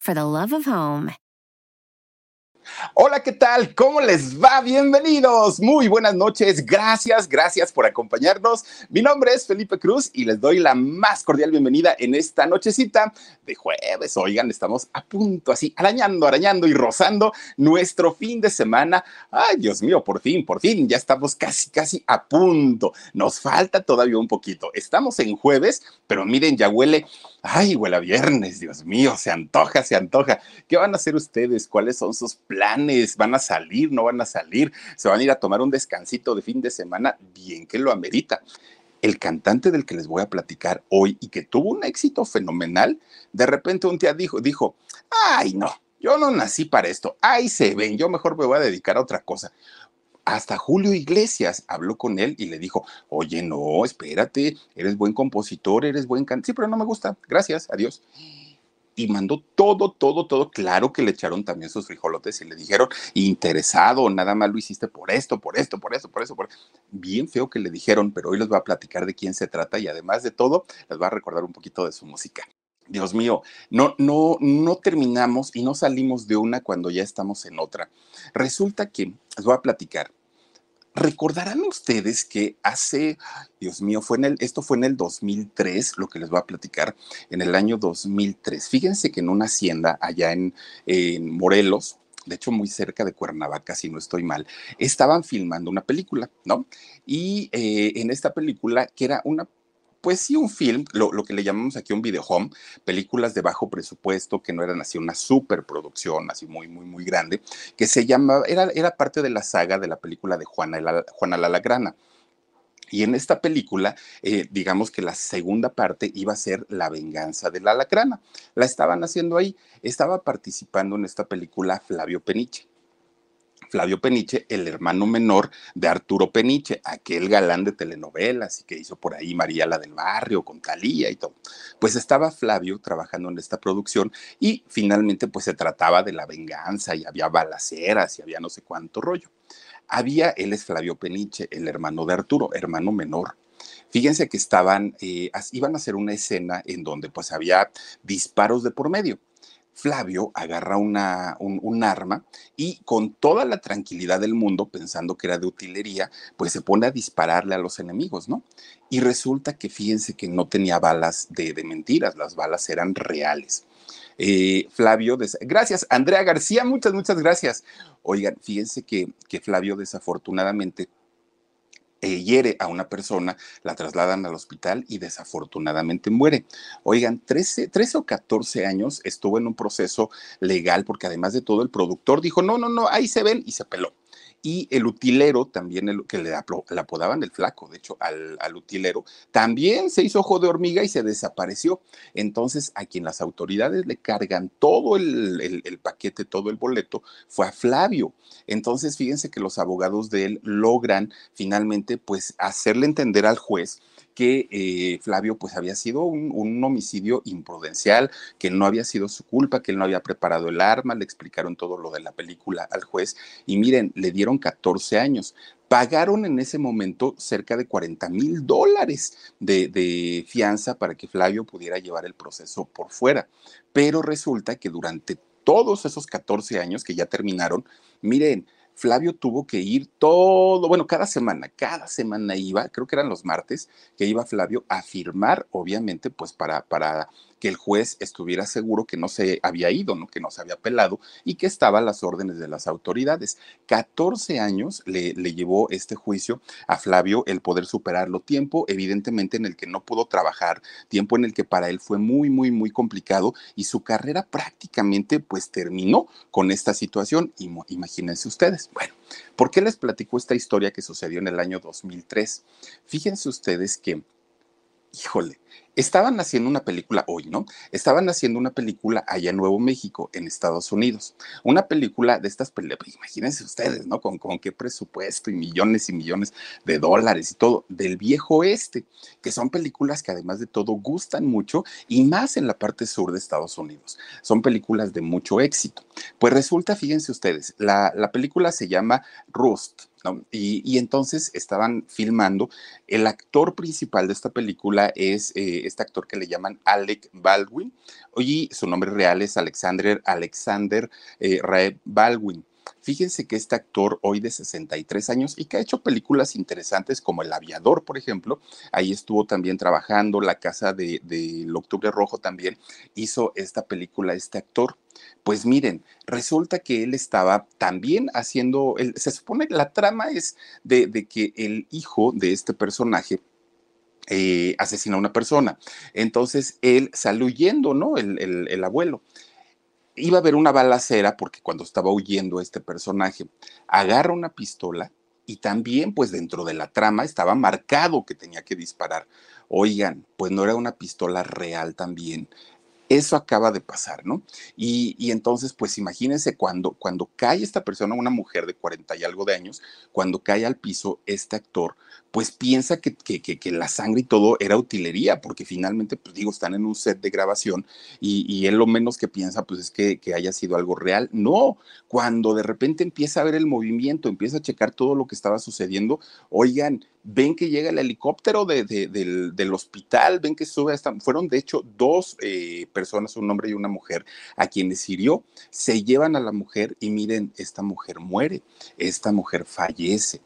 for the love of home. Hola, ¿qué tal? ¿Cómo les va? Bienvenidos. Muy buenas noches. Gracias, gracias por acompañarnos. Mi nombre es Felipe Cruz y les doy la más cordial bienvenida en esta nochecita de jueves. Oigan, estamos a punto, así, arañando, arañando y rozando nuestro fin de semana. Ay, Dios mío, por fin, por fin, ya estamos casi, casi a punto. Nos falta todavía un poquito. Estamos en jueves, pero miren, ya huele Ay, huele a viernes, Dios mío, se antoja, se antoja. ¿Qué van a hacer ustedes? ¿Cuáles son sus planes? ¿Van a salir? ¿No van a salir? ¿Se van a ir a tomar un descansito de fin de semana? Bien que lo amerita. El cantante del que les voy a platicar hoy y que tuvo un éxito fenomenal, de repente un día dijo, dijo, ay no, yo no nací para esto, ay se ven, yo mejor me voy a dedicar a otra cosa hasta Julio Iglesias habló con él y le dijo, oye, no, espérate, eres buen compositor, eres buen cantante, sí, pero no me gusta, gracias, adiós. Y mandó todo, todo, todo. Claro que le echaron también sus frijolotes y le dijeron, interesado, nada más lo hiciste por esto, por esto, por esto, por eso, por Bien feo que le dijeron, pero hoy les voy a platicar de quién se trata y además de todo, les voy a recordar un poquito de su música. Dios mío, no, no, no terminamos y no salimos de una cuando ya estamos en otra. Resulta que, les voy a platicar, Recordarán ustedes que hace, Dios mío, fue en el, esto fue en el 2003, lo que les voy a platicar, en el año 2003. Fíjense que en una hacienda allá en, Morelos, de hecho muy cerca de Cuernavaca, si no estoy mal, estaban filmando una película, ¿no? Y eh, en esta película, que era una pues sí, un film, lo, que le llamamos aquí un video home, películas de bajo presupuesto que no eran así una superproducción, así muy, muy, muy grande, que se llamaba, era, era parte de la saga de la película de Juana, la, Juana. Y en esta película, eh, digamos que la segunda parte iba a ser La venganza de la lacrana. La estaban haciendo ahí. Estaba participando en esta película Flavio Peniche. Flavio Peniche, el hermano menor de Arturo Peniche, aquel galán de telenovelas y que hizo por ahí María la del Barrio con Talía y todo. Pues estaba Flavio trabajando en esta producción y finalmente pues se trataba de la venganza y había balaceras y había no sé cuánto rollo. Había, él es Flavio Peniche, el hermano de Arturo, hermano menor. Fíjense que estaban, eh, iban a hacer una escena en donde pues había disparos de por medio. Flavio agarra un, arma y con toda la tranquilidad del mundo, pensando que era de utilería, pues se pone a dispararle a los enemigos, ¿no? Y resulta que fíjense que no tenía balas de, mentiras, las balas eran reales. Eh, Flavio, gracias, Andrea García, muchas, muchas gracias. Oigan, fíjense que Flavio desafortunadamente eh, hiere a una persona, la trasladan al hospital y desafortunadamente muere. Oigan, 13, 13 o 14 años estuvo en un proceso legal porque además de todo el productor dijo, no, no, no, ahí se ven y se peló y el utilero, también el, que le, apodaban el flaco, de hecho, al, utilero, también se hizo ojo de hormiga y se desapareció. Entonces, a quien las autoridades le cargan todo el, el paquete, todo el boleto, fue a Flavio. Entonces, fíjense que los abogados de él logran finalmente, pues, hacerle entender al juez que eh, Flavio pues había sido un, homicidio imprudencial, que no había sido su culpa, que él no había preparado el arma, le explicaron todo lo de la película al juez y miren, le dieron 14 años. Pagaron en ese momento cerca de 40 mil dólares de, de fianza para que Flavio pudiera llevar el proceso por fuera. Pero resulta que durante todos esos 14 años que ya terminaron, miren, Flavio tuvo que ir todo, bueno, cada semana, cada semana iba, creo que eran los martes, que iba Flavio a firmar, obviamente, pues para, para que el juez estuviera seguro que no se había ido, ¿no? que no se había pelado y que estaba a las órdenes de las autoridades. 14 años le, le llevó este juicio a Flavio el poder superarlo, tiempo evidentemente en el que no pudo trabajar, tiempo en el que para él fue muy, muy, muy complicado y su carrera prácticamente pues terminó con esta situación. Imagínense ustedes. Bueno, ¿por qué les platico esta historia que sucedió en el año 2003? Fíjense ustedes que, híjole, estaban haciendo una película hoy, ¿no? Estaban haciendo una película allá en Nuevo México, en Estados Unidos. Una película de estas películas, imagínense ustedes, ¿no? Con, con qué presupuesto y millones y millones de dólares y todo, del viejo oeste, que son películas que además de todo gustan mucho y más en la parte sur de Estados Unidos. Son películas de mucho éxito. Pues resulta, fíjense ustedes, la, la película se llama Rust y, entonces estaban filmando. El actor principal de esta película es eh, este actor que le llaman Alec Baldwin, y su nombre real es Alexander Alexander eh, Rae Baldwin. Fíjense que este actor hoy de 63 años y que ha hecho películas interesantes como El Aviador, por ejemplo, ahí estuvo también trabajando, La Casa del de, Octubre Rojo también hizo esta película este actor. Pues miren, resulta que él estaba también haciendo, se supone que la trama es de, que el hijo de este personaje eh, asesina a una persona. Entonces él sale ¿no? el abuelo iba a haber una balacera porque cuando estaba huyendo este personaje, agarra una pistola y también pues dentro de la trama estaba marcado que tenía que disparar. Oigan, pues no era una pistola real también, eso acaba de pasar, ¿no? Y, entonces, pues imagínense cuando, cuando cae esta persona, una mujer de 40 y algo de años, cuando cae al piso este actor, pues piensa que, que, la sangre y todo era utilería, porque finalmente, pues digo, están en un set de grabación y, y él lo menos que piensa, pues es que, que haya sido algo real. No, cuando de repente empieza a ver el movimiento, empieza a checar todo lo que estaba sucediendo, oigan, ven que llega el helicóptero del, hospital, ven que sube hasta, fueron de hecho dos eh, personas, un hombre y una mujer, a quienes hirió, se llevan a la mujer y miren, esta mujer muere, esta mujer fallece.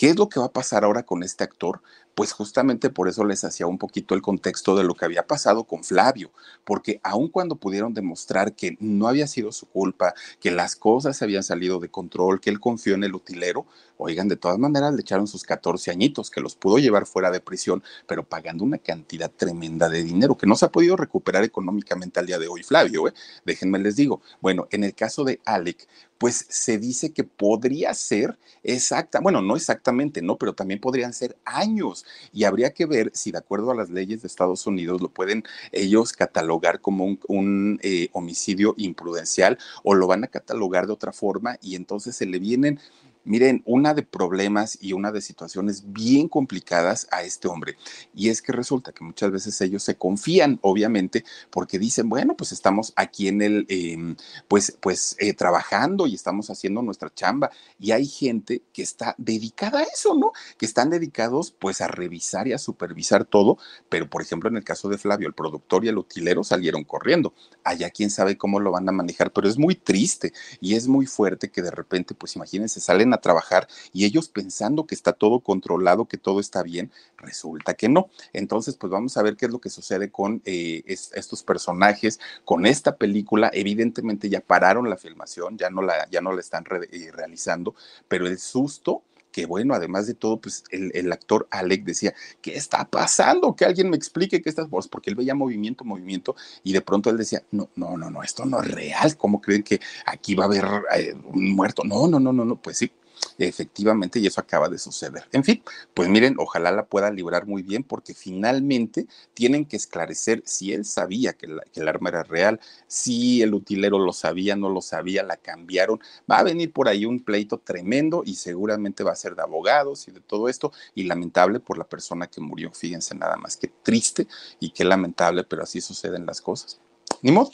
¿Qué es lo que va a pasar ahora con este actor? pues justamente por eso les hacía un poquito el contexto de lo que había pasado con Flavio, porque aun cuando pudieron demostrar que no había sido su culpa, que las cosas habían salido de control, que él confió en el utilero, oigan, de todas maneras le echaron sus 14 añitos, que los pudo llevar fuera de prisión, pero pagando una cantidad tremenda de dinero que no se ha podido recuperar económicamente al día de hoy, Flavio, ¿eh? déjenme les digo. Bueno, en el caso de Alec, pues se dice que podría ser exacta, bueno, no exactamente, no, pero también podrían ser años y habría que ver si de acuerdo a las leyes de Estados Unidos lo pueden ellos catalogar como un, eh, homicidio imprudencial o lo van a catalogar de otra forma y entonces se le vienen Miren, una de problemas y una de situaciones bien complicadas a este hombre. Y es que resulta que muchas veces ellos se confían, obviamente, porque dicen, bueno, pues estamos aquí en el, em, pues, pues eh, trabajando y estamos haciendo nuestra chamba. Y hay gente que está dedicada a eso, ¿no? Que están dedicados pues a revisar y a supervisar todo. Pero, por ejemplo, en el caso de Flavio, el productor y el utilero salieron corriendo. Allá quién sabe cómo lo van a manejar, pero es muy triste y es muy fuerte que de repente, pues imagínense, salen a trabajar y ellos pensando que está todo controlado, que todo está bien, resulta que no. Entonces, pues vamos a ver qué es lo que sucede con eh, estos personajes, con esta película. Evidentemente ya pararon la filmación, ya no la, ya no la están eh, realizando, pero el susto que bueno, además de todo, pues el, actor Alec decía, ¿qué está pasando? Que alguien me explique qué está, pues porque él veía movimiento, movimiento, y de pronto él decía, no, no, no, no, esto no es real, ¿cómo creen que aquí va a haber eh, un muerto? No, no, no, no, no, pues sí, efectivamente, y eso acaba de suceder. En fin, pues miren, ojalá la pueda librar muy bien, porque finalmente tienen que esclarecer si él sabía que, el arma era real, si el utilero lo sabía, no lo sabía, la cambiaron. Va a venir por ahí un pleito tremendo y seguramente va a ser de abogados y de todo esto, y lamentable por la persona que murió. Fíjense nada más, qué triste y qué lamentable, pero así suceden las cosas. Ni modo.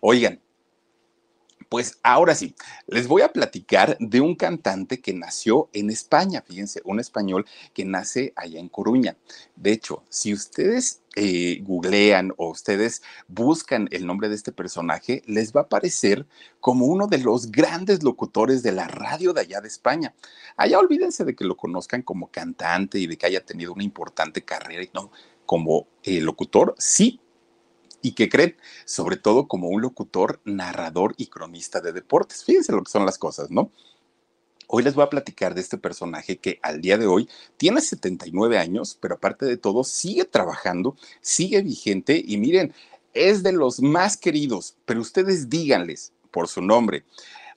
Oigan, pues ahora sí, les voy a platicar de un cantante que nació en España, fíjense, un español que nace allá en Coruña. De hecho, si ustedes eh, googlean o ustedes buscan el nombre de este personaje, les va a aparecer como uno de los grandes locutores de la radio de allá de España. Allá olvídense de que lo conozcan como cantante y de que haya tenido una importante carrera y no, como eh, locutor, sí, ¿Y qué creen? Sobre todo como un locutor, narrador y cronista de deportes. Fíjense lo que son las cosas, ¿no? Hoy les voy a platicar de este personaje que al día de hoy tiene 79 años, pero aparte de todo sigue trabajando, sigue vigente y miren, es de los más queridos, pero ustedes díganles por su nombre,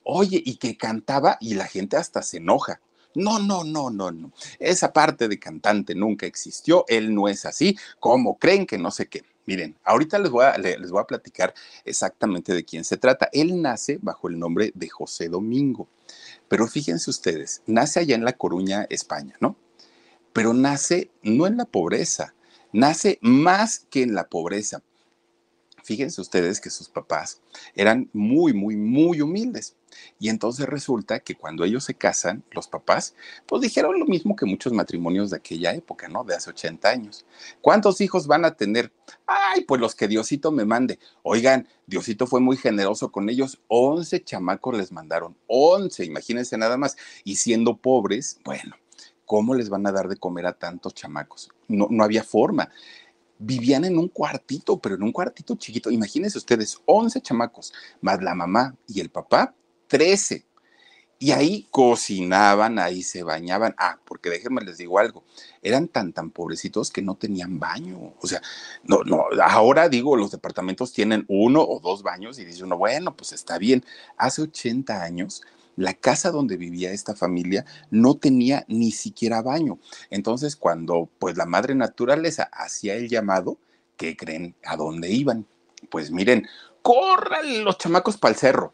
oye, y que cantaba y la gente hasta se enoja. No, no, no, no, no. Esa parte de cantante nunca existió, él no es así, como creen que no sé qué. Miren, ahorita les voy, a, les voy a platicar exactamente de quién se trata. Él nace bajo el nombre de José Domingo. Pero fíjense ustedes, nace allá en La Coruña, España, ¿no? Pero nace no en la pobreza, nace más que en la pobreza. Fíjense ustedes que sus papás eran muy, muy, muy humildes. Y entonces resulta que cuando ellos se casan, los papás, pues dijeron lo mismo que muchos matrimonios de aquella época, ¿no? De hace 80 años. ¿Cuántos hijos van a tener? Ay, pues los que Diosito me mande. Oigan, Diosito fue muy generoso con ellos. 11 chamacos les mandaron. 11, imagínense nada más. Y siendo pobres, bueno, ¿cómo les van a dar de comer a tantos chamacos? No, no había forma vivían en un cuartito, pero en un cuartito chiquito. Imagínense ustedes, 11 chamacos, más la mamá y el papá, 13. Y ahí cocinaban, ahí se bañaban. Ah, porque déjenme les digo algo, eran tan, tan pobrecitos que no tenían baño. O sea, no, no, ahora digo, los departamentos tienen uno o dos baños y dice uno, bueno, pues está bien. Hace 80 años, la casa donde vivía esta familia no tenía ni siquiera baño. Entonces, cuando pues la madre naturaleza hacía el llamado, ¿qué creen? ¿A dónde iban? Pues miren, corran los chamacos para el cerro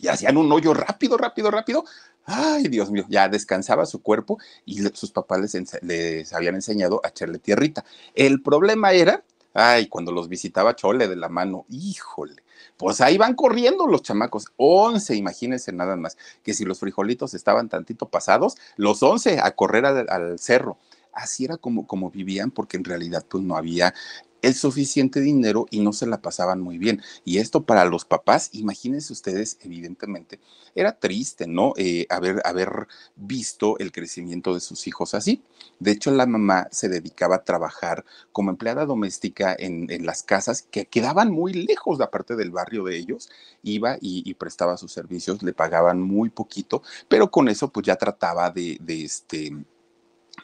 Y hacían un hoyo rápido, rápido, rápido. Ay, Dios mío, ya descansaba su cuerpo y sus papás les, les habían enseñado a echarle tierrita. El problema era, ay, cuando los visitaba Chole de la mano, híjole, pues ahí van corriendo los chamacos, 11, imagínense nada más, que si los frijolitos estaban tantito pasados, los 11 a correr al, al cerro así era como, como vivían, porque en realidad pues no había el suficiente dinero y no se la pasaban muy bien. Y esto para los papás, imagínense ustedes, evidentemente, era triste, ¿no? Eh, haber, haber visto el crecimiento de sus hijos así. De hecho, la mamá se dedicaba a trabajar como empleada doméstica en, las casas que quedaban muy lejos de parte del barrio de ellos. Iba y, prestaba sus servicios, le pagaban muy poquito, pero con eso pues ya trataba de, de este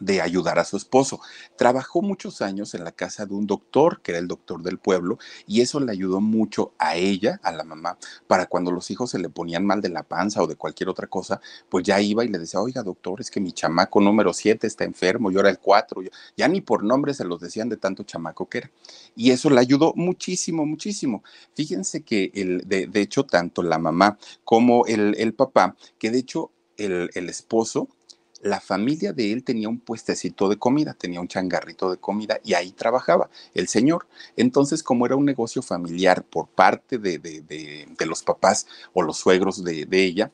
de ayudar a su esposo. Trabajó muchos años en la casa de un doctor, que era el doctor del pueblo, y eso le ayudó mucho a ella, a la mamá, para cuando los hijos se le ponían mal de la panza o de cualquier otra cosa, pues ya iba y le decía, oiga doctor, es que mi chamaco número 7 está enfermo, yo era el 4, ya ni por nombre se los decían de tanto chamaco que era. Y eso le ayudó muchísimo, muchísimo. Fíjense que el, de, hecho tanto la mamá como el, el papá, que de hecho el, el esposo, la familia de él tenía un puestecito de comida, tenía un changarrito de comida y ahí trabajaba el señor. Entonces, como era un negocio familiar por parte de, los papás o los suegros de, ella,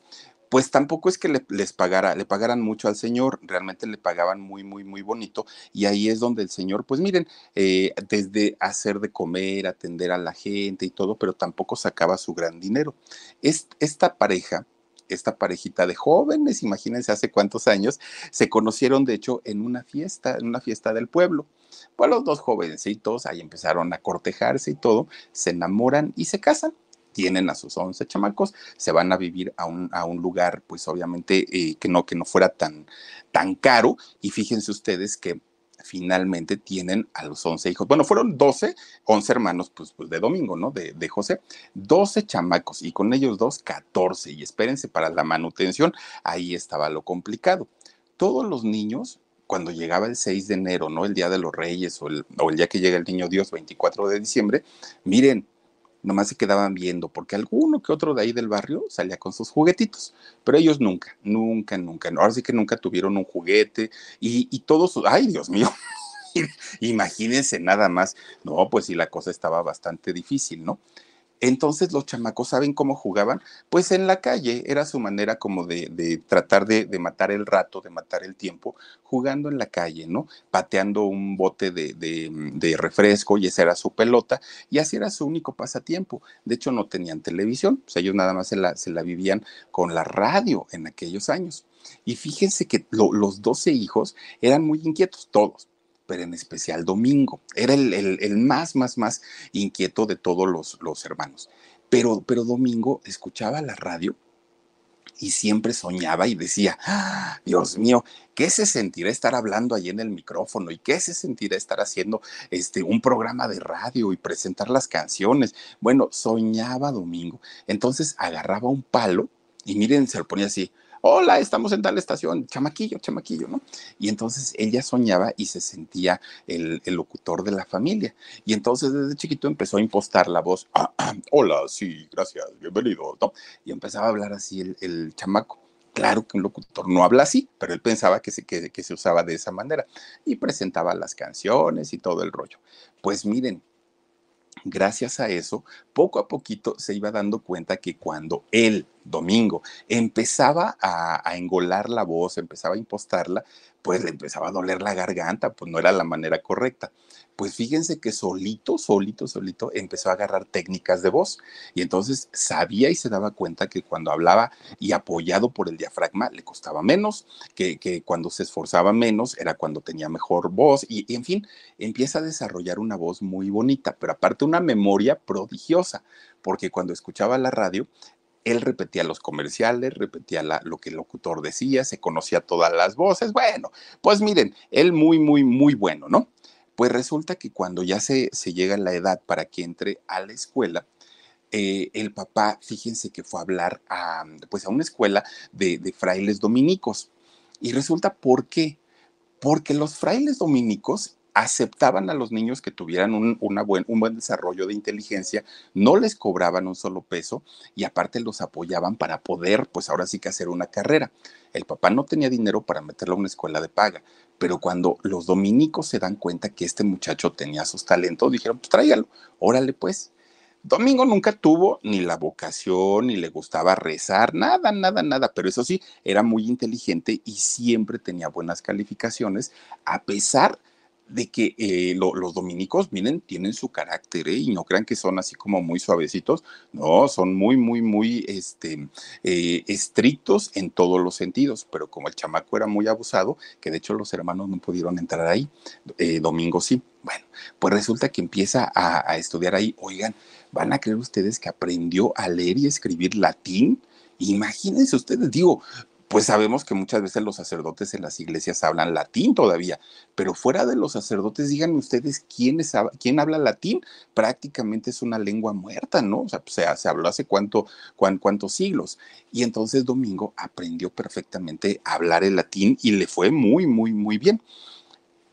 pues tampoco es que le, les pagara, le pagaran mucho al señor, realmente le pagaban muy, muy, muy bonito. Y ahí es donde el señor, pues miren, eh, desde hacer de comer, atender a la gente y todo, pero tampoco sacaba su gran dinero. esta pareja esta parejita de jóvenes, imagínense hace cuántos años, se conocieron de hecho en una fiesta, en una fiesta del pueblo. Pues los dos jovencitos ahí empezaron a cortejarse y todo, se enamoran y se casan. Tienen a sus 11 chamacos, se van a vivir a un, a un lugar, pues obviamente eh, que, no, que no fuera tan, tan caro. Y fíjense ustedes que finalmente tienen a los 11 hijos. Bueno, fueron 12, 11 hermanos, pues, pues de domingo, ¿no? De, de, José. 12 chamacos y con ellos dos, 14. Y espérense, para la manutención, ahí estaba lo complicado. Todos los niños, cuando llegaba el 6 de enero, ¿no? El Día de los Reyes o el, día que llega el Niño Dios, 24 de diciembre, miren, nomás se quedaban viendo, porque alguno que otro de ahí del barrio salía con sus juguetitos, pero ellos nunca, nunca, nunca, ahora sí que nunca tuvieron un juguete y, y todos, ay Dios mío, imagínense nada más. No, pues sí, la cosa estaba bastante difícil, ¿no? Entonces los chamacos saben cómo jugaban, pues en la calle era su manera como de, tratar de, matar el rato, de matar el tiempo, jugando en la calle, ¿no? Pateando un bote de, refresco y esa era su pelota y así era su único pasatiempo. De hecho no tenían televisión, sea, ellos nada más se la, se la vivían con la radio en aquellos años. Y fíjense que los 12 hijos eran muy inquietos, todos, pero en especial Domingo. Era el, más, más, más inquieto de todos los, los hermanos. Pero, pero Domingo escuchaba la radio y siempre soñaba y decía, ah, Dios mío, ¿qué se sentirá estar hablando ahí en el micrófono? ¿Y qué se sentirá estar haciendo este, un programa de radio y presentar las canciones? Bueno, soñaba Domingo. Entonces agarraba un palo y miren, se lo ponía así, hola, estamos en tal estación, chamaquillo, chamaquillo, ¿no? Y entonces ella soñaba y se sentía el, locutor de la familia. Y entonces desde chiquito empezó a impostar la voz, hola, sí, gracias, bienvenido, ¿no? Y empezaba a hablar así el, chamaco. Claro que un locutor no habla así, pero él pensaba que se, que se usaba de esa manera y presentaba las canciones y todo el rollo. Pues miren, gracias a eso, poco a poquito se iba dando cuenta que cuando él, Domingo, empezaba a, engolar la voz, empezaba a impostarla, pues le empezaba a doler la garganta, pues no era la manera correcta. Pues fíjense que solito, solito, solito empezó a agarrar técnicas de voz. Y entonces sabía y se daba cuenta que cuando hablaba y apoyado por el diafragma le costaba menos, que, cuando se esforzaba menos era cuando tenía mejor voz. Y, y, en fin, empieza a desarrollar una voz muy bonita, pero aparte una memoria prodigiosa, porque cuando escuchaba la radio él repetía los comerciales, repetía lo que el locutor decía, se conocía todas las voces. Bueno, pues miren, él muy, muy, muy bueno, ¿no? Pues resulta que cuando ya se, llega a la edad para que entre a la escuela, eh, el papá, fíjense que fue a hablar a, pues a una escuela de, frailes dominicos. Y resulta, ¿por qué? Porque los frailes dominicos aceptaban a los niños que tuvieran un, buen, un buen desarrollo de inteligencia, no les cobraban un solo peso y aparte los apoyaban para poder, pues ahora sí que hacer una carrera. El papá no tenía dinero para meterlo a una escuela de paga, pero cuando los dominicos se dan cuenta que este muchacho tenía sus talentos, dijeron, pues tráigalo, órale pues. Domingo nunca tuvo ni la vocación, ni le gustaba rezar, nada, nada, nada, pero eso sí, era muy inteligente y siempre tenía buenas calificaciones, a pesar de de que eh, los dominicos, miren, tienen su carácter, ¿eh? y no crean que son así como muy suavecitos, no, son muy, muy, muy este, eh, estrictos en todos los sentidos, pero como el chamaco era muy abusado, que de hecho los hermanos no pudieron entrar ahí, domingo sí. Bueno, pues resulta que empieza a, a estudiar ahí, oigan, ¿van a creer ustedes que aprendió a leer y escribir latín? Imagínense ustedes, digo, pues sabemos que muchas veces los sacerdotes en las iglesias hablan latín todavía, pero fuera de los sacerdotes, díganme ustedes quién, quién habla latín, prácticamente es una lengua muerta, ¿no? O sea, se, se habló hace cuánto, cuántos siglos. Y entonces Domingo aprendió perfectamente a hablar el latín y le fue muy, muy, muy bien.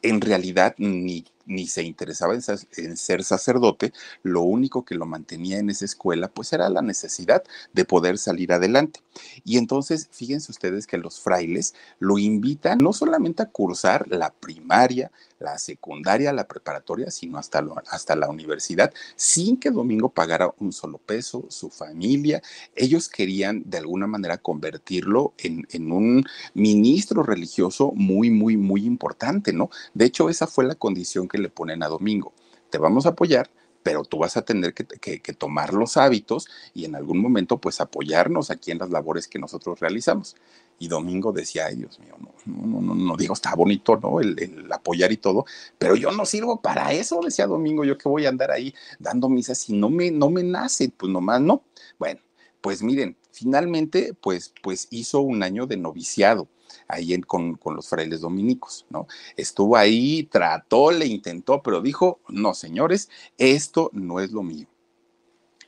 En realidad, ni ni se interesaba en, ser sacerdote, lo único que lo mantenía en esa escuela pues era la necesidad de poder salir adelante. Y entonces, fíjense ustedes que los frailes lo invitan no solamente a cursar la primaria, la secundaria, la preparatoria, sino hasta, hasta la universidad, sin que Domingo pagara un solo peso, su familia. Ellos querían de alguna manera convertirlo en, en un ministro religioso muy, muy, muy importante, ¿no? De hecho, esa fue la condición que le ponen a Domingo. Te vamos a apoyar, pero tú vas a tener que, tomar los hábitos y en algún momento pues apoyarnos aquí en las labores que nosotros realizamos. Y Domingo decía, ay Dios mío, no, no, no, no, digo, está bonito, ¿no? El, apoyar y todo, pero yo no sirvo para eso, decía Domingo, yo que voy a andar ahí dando misas si no me, no me nace, pues nomás no. Bueno, pues miren, finalmente pues, pues hizo un año de noviciado ahí con, con, los frailes dominicos, ¿no? Estuvo ahí, trató, le intentó, pero dijo, no, señores, esto no es lo mío.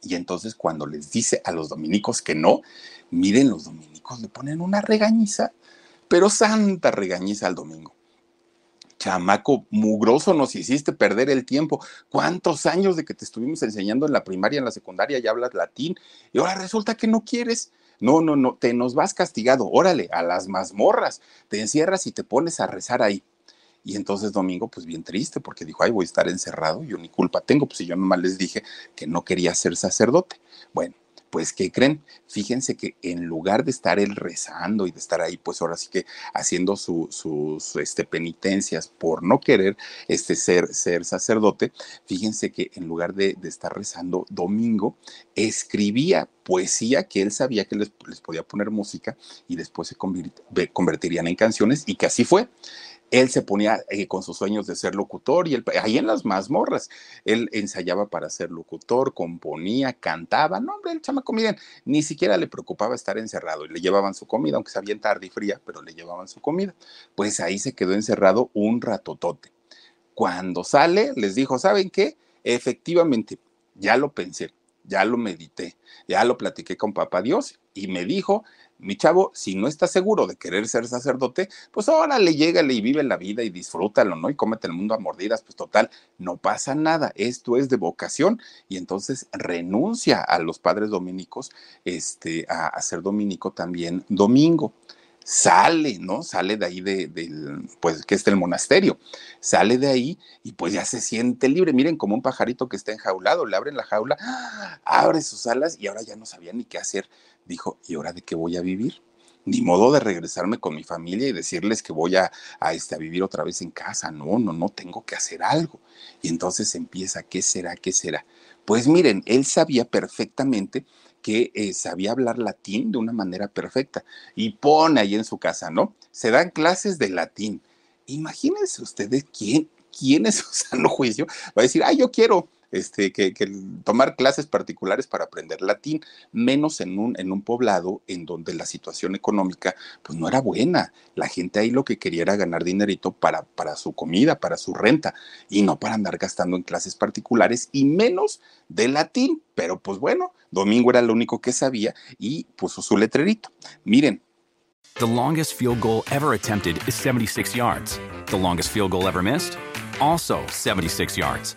Y entonces cuando les dice a los dominicos que no, miren, los dominicos le ponen una regañiza, pero santa regañiza al domingo. Chamaco mugroso, nos hiciste perder el tiempo. ¿Cuántos años de que te estuvimos enseñando en la primaria, en la secundaria, ya hablas latín? Y ahora resulta que no quieres. No, no, no, te nos vas castigado, órale, a las mazmorras, te encierras y te pones a rezar ahí. Y entonces Domingo, pues bien triste, porque dijo, ay, voy a estar encerrado, yo ni culpa tengo, pues si yo nomás les dije que no quería ser sacerdote. Bueno, pues, ¿qué creen? Fíjense que en lugar de estar él rezando y de estar ahí, pues ahora sí que haciendo sus este, penitencias por no querer este, ser, ser sacerdote, fíjense que en lugar de, estar rezando domingo, escribía poesía que él sabía que les, les podía poner música y después se convertirían en canciones y que así fue él se ponía eh, con sus sueños de ser locutor y ahí en las mazmorras, él ensayaba para ser locutor, componía, cantaba, no, hombre, el chamaco, miren, ni siquiera le preocupaba estar encerrado y le llevaban su comida, aunque sabía tarde y fría, pero le llevaban su comida. Pues ahí se quedó encerrado un ratotote. Cuando sale, les dijo, ¿saben qué? Efectivamente, ya lo pensé, ya lo medité, ya lo platiqué con papá Dios y me dijo mi chavo, si no estás seguro de querer ser sacerdote, pues órale, llégale y vive la vida y disfrútalo, ¿no? Y cómete el mundo a mordidas, pues total, no pasa nada, esto es de vocación y entonces renuncia a los padres dominicos, este, a, ser dominico también domingo sale, ¿no? Sale de ahí de, del, pues que es el monasterio, sale de ahí y pues ya se siente libre. Miren, como un pajarito que está enjaulado, le abren la jaula, abre sus alas y ahora ya no sabía ni qué hacer dijo, ¿y ahora de qué voy a vivir? Ni modo de regresarme con mi familia y decirles que voy a, a, este, a vivir otra vez en casa. No, no, no, tengo que hacer algo. Y entonces empieza, ¿qué será? ¿Qué será? Pues miren, él sabía perfectamente que eh, sabía hablar latín de una manera perfecta y pone ahí en su casa, ¿no? Se dan clases de latín. Imagínense ustedes quién, quién es su juicio va a decir, ay, yo quiero este, que, tomar clases particulares para aprender latín, menos en un, en un poblado en donde la situación económica pues no era buena. La gente ahí lo que quería era ganar dinerito para, para su comida, para su renta, y no para andar gastando en clases particulares y menos de latín. Pero pues bueno, Domingo era lo único que sabía y puso su letrerito. Miren. The longest field goal ever attempted is 76 yards. The longest field goal ever missed? Also 76 yards.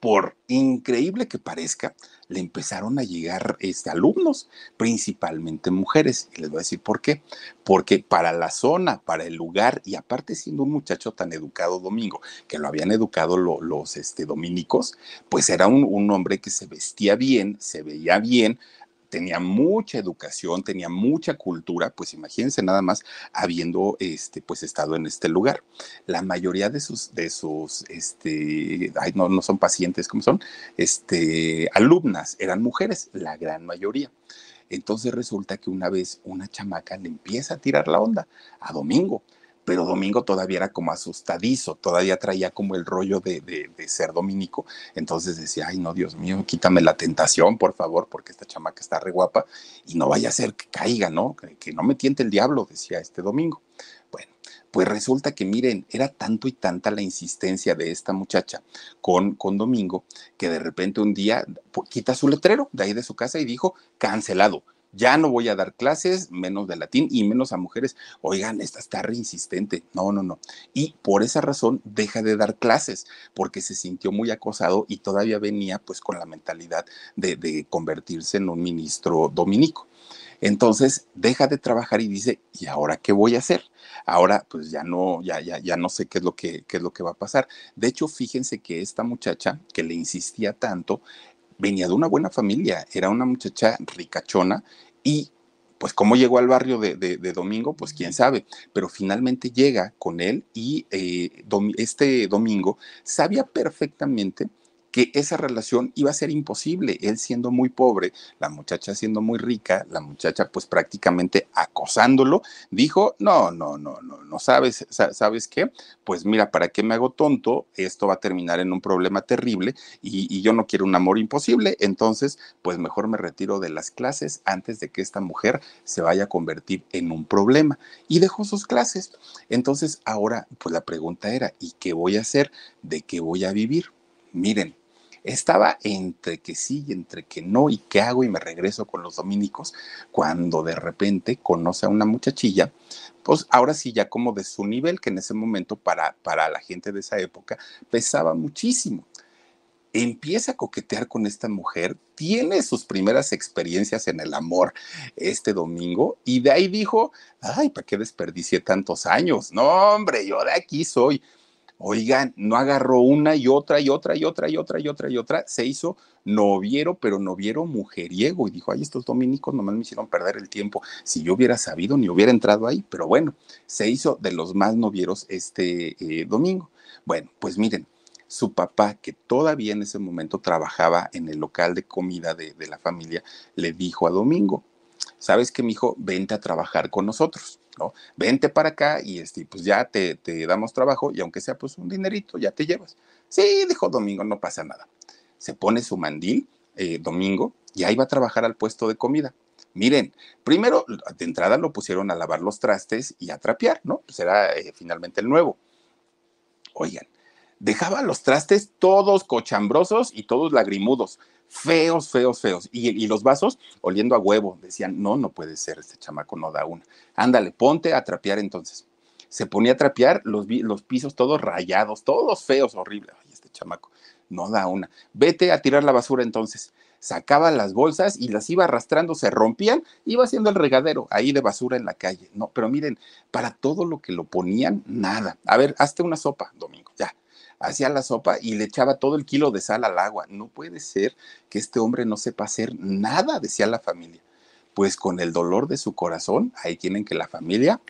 Por increíble que parezca, le empezaron a llegar este, alumnos, principalmente mujeres. Y les voy a decir por qué. Porque para la zona, para el lugar, y aparte siendo un muchacho tan educado domingo, que lo habían educado los este, dominicos, pues era un, un hombre que se vestía bien, se veía bien, tenía mucha educación, tenía mucha cultura, pues imagínense nada más habiendo este, pues estado en este lugar. La mayoría de sus, de sus, este, no, no son pacientes, ¿cómo son? Este, alumnas eran mujeres, la gran mayoría. Entonces resulta que una vez una chamaca le empieza a tirar la onda a Domingo pero Domingo todavía era como asustadizo, todavía traía como el rollo de, ser dominico, entonces decía, ay no, Dios mío, quítame la tentación, por favor, porque esta chamaca está re guapa y no vaya a ser que caiga, ¿no? Que, no me tiente el diablo, decía este Domingo. Bueno, pues resulta que miren, era tanto y tanta la insistencia de esta muchacha con, con Domingo que de repente un día pues, quita su letrero de ahí de su casa y dijo, cancelado ya no voy a dar clases, menos de latín y menos a mujeres. Oigan, esta está re insistente. No, no, no. Y por esa razón deja de dar clases, porque se sintió muy acosado y todavía venía pues con la mentalidad de, convertirse en un ministro dominico. Entonces deja de trabajar y dice, ¿y ahora qué voy a hacer? Ahora pues ya no, ya, ya, ya no sé qué es lo que, qué es lo que va a pasar. De hecho, fíjense que esta muchacha que le insistía tanto, venía de una buena familia, era una muchacha ricachona y pues cómo llegó al barrio de, Domingo, pues quién sabe, pero finalmente llega con él y eh, este Domingo sabía perfectamente que esa relación iba a ser imposible, él siendo muy pobre, la muchacha siendo muy rica, la muchacha pues prácticamente acosándolo, dijo, no, no, no, no, no sabes, ¿sabes qué? Pues mira, ¿para qué me hago tonto? Esto va a terminar en un problema terrible y, y yo no quiero un amor imposible, entonces pues mejor me retiro de las clases antes de que esta mujer se vaya a convertir en un problema. Y dejó sus clases. Entonces ahora pues la pregunta era, ¿y qué voy a hacer? ¿De qué voy a vivir? Miren, Estaba entre que sí y entre que no, y qué hago y me regreso con los dominicos, cuando de repente conoce a una muchachilla, pues ahora sí ya como de su nivel, que en ese momento para, para la gente de esa época pesaba muchísimo empieza a coquetear con esta mujer, tiene sus primeras experiencias en el amor este domingo y de ahí dijo, ay, ¿para qué desperdicié tantos años? No, hombre, yo de aquí soy. Oigan, no agarró una y otra y otra y otra y otra y otra y otra, se hizo noviero, pero noviero mujeriego. Y dijo, ay, estos dominicos nomás me hicieron perder el tiempo. Si yo hubiera sabido, ni hubiera entrado ahí, pero bueno, se hizo de los más novieros este eh, domingo. Bueno, pues miren, su papá, que todavía en ese momento trabajaba en el local de comida de, la familia, le dijo a Domingo, ¿sabes qué, hijo Vente a trabajar con nosotros, ¿no? Vente para acá y este, pues ya te, te damos trabajo y aunque sea pues un dinerito, ya te llevas. Sí, dijo Domingo, no pasa nada. Se pone su mandil, eh, Domingo, y ahí va a trabajar al puesto de comida. Miren, primero de entrada lo pusieron a lavar los trastes y a trapear, ¿no? Pues era eh, finalmente el nuevo. Oigan, dejaba los trastes todos cochambrosos y todos lagrimudos, feos, feos, feos. Y, los vasos oliendo a huevo. Decían, no, no puede ser, este chamaco no da una. Ándale, ponte a trapear entonces. Se ponía a trapear los, los pisos todos rayados, todos feos, horribles. Ay, este chamaco no da una. Vete a tirar la basura entonces. Sacaba las bolsas y las iba arrastrando, se rompían, iba haciendo el regadero ahí de basura en la calle. No, pero miren, para todo lo que lo ponían, nada. A ver, hazte una sopa, Domingo, ya hacía la sopa y le echaba todo el kilo de sal al agua. No puede ser que este hombre no sepa hacer nada, decía la familia. Pues con el dolor de su corazón, ahí tienen que la familia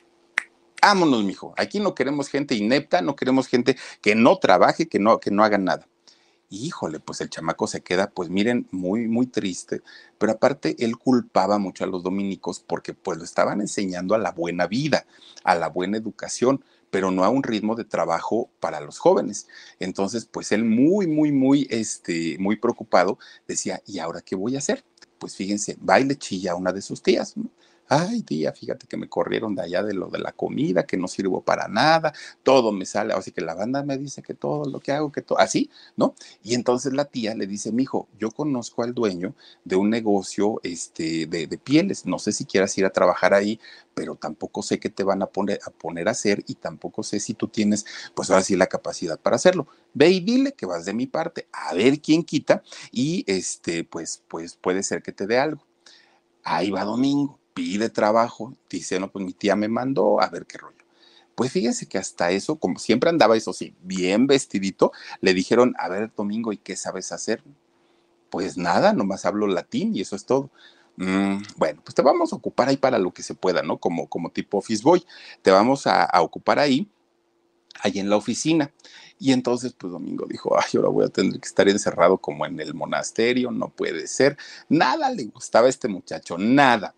vámonos, mijo. Aquí no queremos gente inepta, no queremos gente que no trabaje, que no, que no haga nada. Híjole, pues el chamaco se queda, pues miren, muy, muy triste. Pero aparte, él culpaba mucho a los dominicos porque pues lo estaban enseñando a la buena vida, a la buena educación pero no a un ritmo de trabajo para los jóvenes. Entonces, pues él muy, muy, muy, este, muy preocupado decía, ¿y ahora qué voy a hacer? Pues fíjense, baile chilla a una de sus tías, ¿no? Ay tía, fíjate que me corrieron de allá de lo de la comida, que no sirvo para nada, todo me sale, así que la banda me dice que todo lo que hago, que todo, así, ¿no? Y entonces la tía le dice, mijo, yo conozco al dueño de un negocio este, de, pieles, no sé si quieras ir a trabajar ahí, pero tampoco sé qué te van a poner, a poner a hacer y tampoco sé si tú tienes, pues ahora sí, la capacidad para hacerlo. Ve y dile que vas de mi parte, a ver quién quita y este, pues, pues puede ser que te dé algo. Ahí va Domingo pide trabajo, dice, no, pues mi tía me mandó a ver qué rollo. Pues fíjense que hasta eso, como siempre andaba eso sí, bien vestidito, le dijeron, a ver, Domingo, ¿y qué sabes hacer? Pues nada, nomás hablo latín y eso es todo. Mm, bueno, pues te vamos a ocupar ahí para lo que se pueda, ¿no? Como, como tipo office boy. Te vamos a, a ocupar ahí, ahí en la oficina. Y entonces, pues Domingo dijo, ay, ahora voy a tener que estar encerrado como en el monasterio, no puede ser. Nada le gustaba a este muchacho, nada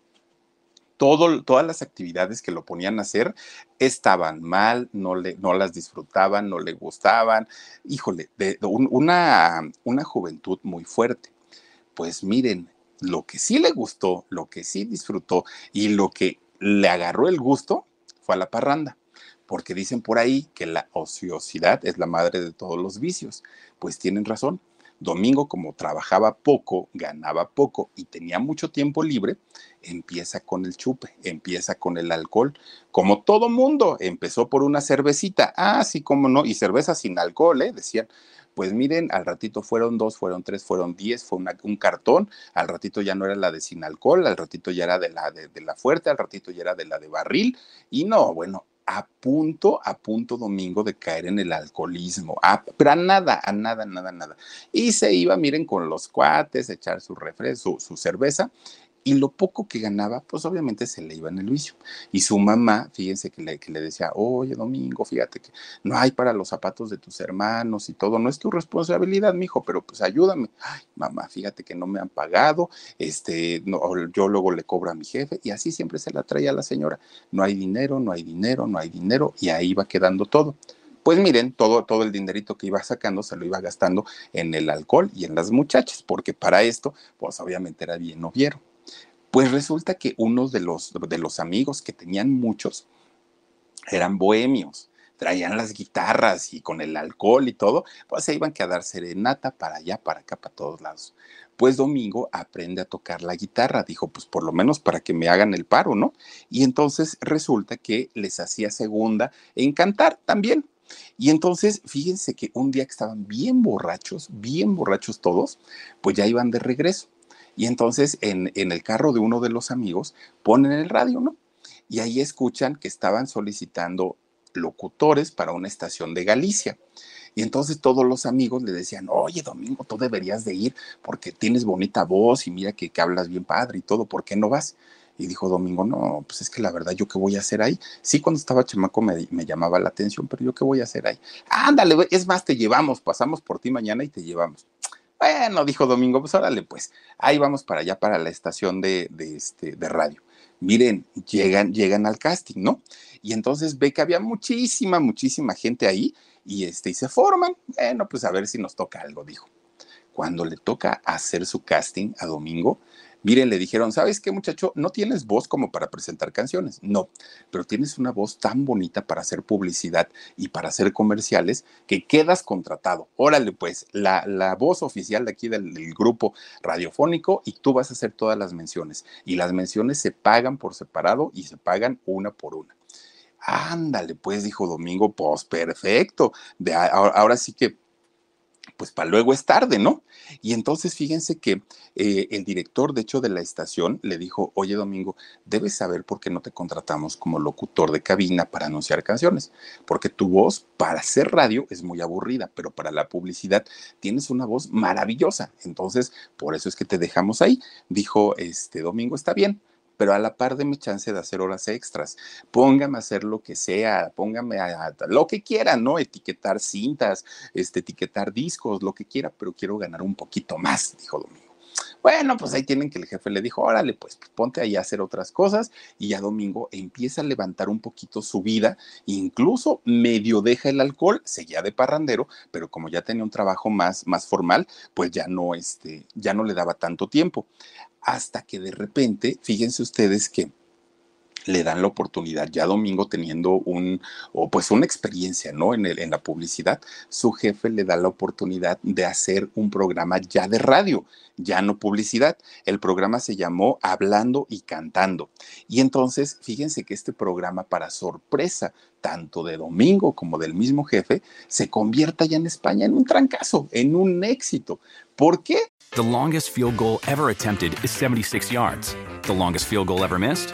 todas las actividades que lo ponían a hacer estaban mal, no, le, no las disfrutaban, no le gustaban. Híjole, de, una, una juventud muy fuerte. Pues miren, lo que sí le gustó, lo que sí disfrutó y lo que le agarró el gusto fue a la parranda porque dicen por ahí que la ociosidad es la madre de todos los vicios. Pues tienen razón. Domingo, como trabajaba poco, ganaba poco y tenía mucho tiempo libre, empieza con el chupe, empieza con el alcohol, como todo mundo, empezó por una cervecita, ah, sí, cómo no, y cerveza sin alcohol, ¿eh? Decían, pues miren, al ratito fueron dos, fueron tres, fueron diez, fue un cartón, al ratito ya no era la de sin alcohol, al ratito ya era de la de, de la fuerte, al ratito ya era de la de barril, y no, bueno, a punto, a punto domingo de caer en el alcoholismo, pero a nada, a nada, nada, nada. Y se iba, miren, con los cuates, echar su refresco, su cerveza, y lo poco que ganaba, pues obviamente se le iba en el vicio. Y su mamá, fíjense que le, que le decía, oye Domingo, fíjate que no hay para los zapatos de tus hermanos y todo, no es tu responsabilidad, mijo, pero pues ayúdame. Ay, mamá, fíjate que no me han pagado, este, no, yo luego le cobro a mi jefe y así siempre se la traía la señora. No hay dinero, no hay dinero, no hay dinero y ahí va quedando todo. Pues miren, todo, todo el dinerito que iba sacando se lo iba gastando en el alcohol y en las muchachas, porque para esto, pues obviamente era bien noviero. Pues resulta que unos de los, de los amigos que tenían muchos eran bohemios, traían las guitarras y con el alcohol y todo, pues se iban a dar serenata para allá, para acá, para todos lados. Pues Domingo aprende a tocar la guitarra, dijo, pues por lo menos para que me hagan el paro, ¿no? Y entonces resulta que les hacía segunda en cantar también. Y entonces, fíjense que un día que estaban bien borrachos, bien borrachos todos, pues ya iban de regreso. Y entonces en, el carro de uno de los amigos ponen el radio, ¿no? Y ahí escuchan que estaban solicitando locutores para una estación de Galicia. Y entonces todos los amigos le decían, oye Domingo, tú deberías de ir porque tienes bonita voz y mira que, que, hablas bien padre y todo, ¿por qué no vas? Y dijo Domingo, no, pues es que la verdad, ¿yo qué voy a hacer ahí? Sí, cuando estaba chamaco me, me llamaba la atención, pero ¿yo qué voy a hacer ahí? Ándale, es más, te llevamos, pasamos por ti mañana y te llevamos. Bueno, dijo Domingo, pues órale, pues ahí vamos para allá, para la estación de, de, este, de radio. Miren, llegan, llegan al casting, ¿no? Y entonces ve que había muchísima, muchísima gente ahí y, este, y se forman. Bueno, pues a ver si nos toca algo, dijo. Cuando le toca hacer su casting a Domingo, miren, le dijeron, ¿sabes qué muchacho? No tienes voz como para presentar canciones, no, pero tienes una voz tan bonita para hacer publicidad y para hacer comerciales que quedas contratado. Órale, pues, la, la voz oficial de aquí del, grupo radiofónico y tú vas a hacer todas las menciones. Y las menciones se pagan por separado y se pagan una por una. Ándale, pues, dijo Domingo, pues perfecto. De, ahora sí que pues para luego es tarde, ¿no? Y entonces fíjense que eh, el director, de hecho, de la estación le dijo, oye Domingo, debes saber por qué no te contratamos como locutor de cabina para anunciar canciones, porque tu voz para hacer radio es muy aburrida, pero para la publicidad tienes una voz maravillosa, entonces por eso es que te dejamos ahí. Dijo, este Domingo, está bien pero a la par de mi chance de hacer horas extras. Póngame a hacer lo que sea, póngame a, lo que quiera, ¿no? Etiquetar cintas, este, etiquetar discos, lo que quiera, pero quiero ganar un poquito más, dijo Domingo. Bueno, pues ahí tienen que el jefe le dijo, órale, pues ponte ahí a hacer otras cosas y ya Domingo empieza a levantar un poquito su vida, incluso medio deja el alcohol, seguía de parrandero, pero como ya tenía un trabajo más, más formal, pues ya no, este, ya no le daba tanto tiempo. Hasta que de repente, fíjense ustedes que le dan la oportunidad, ya Domingo teniendo un, o pues una experiencia, ¿no? En, la publicidad, su jefe le da la oportunidad de hacer un programa ya de radio, ya no publicidad. El programa se llamó Hablando y Cantando. Y entonces, fíjense que este programa, para sorpresa tanto de Domingo como del mismo jefe, se convierta ya en España en un trancazo, en un éxito. ¿Por qué? The longest field goal ever attempted is 76 yards. The longest field goal ever missed?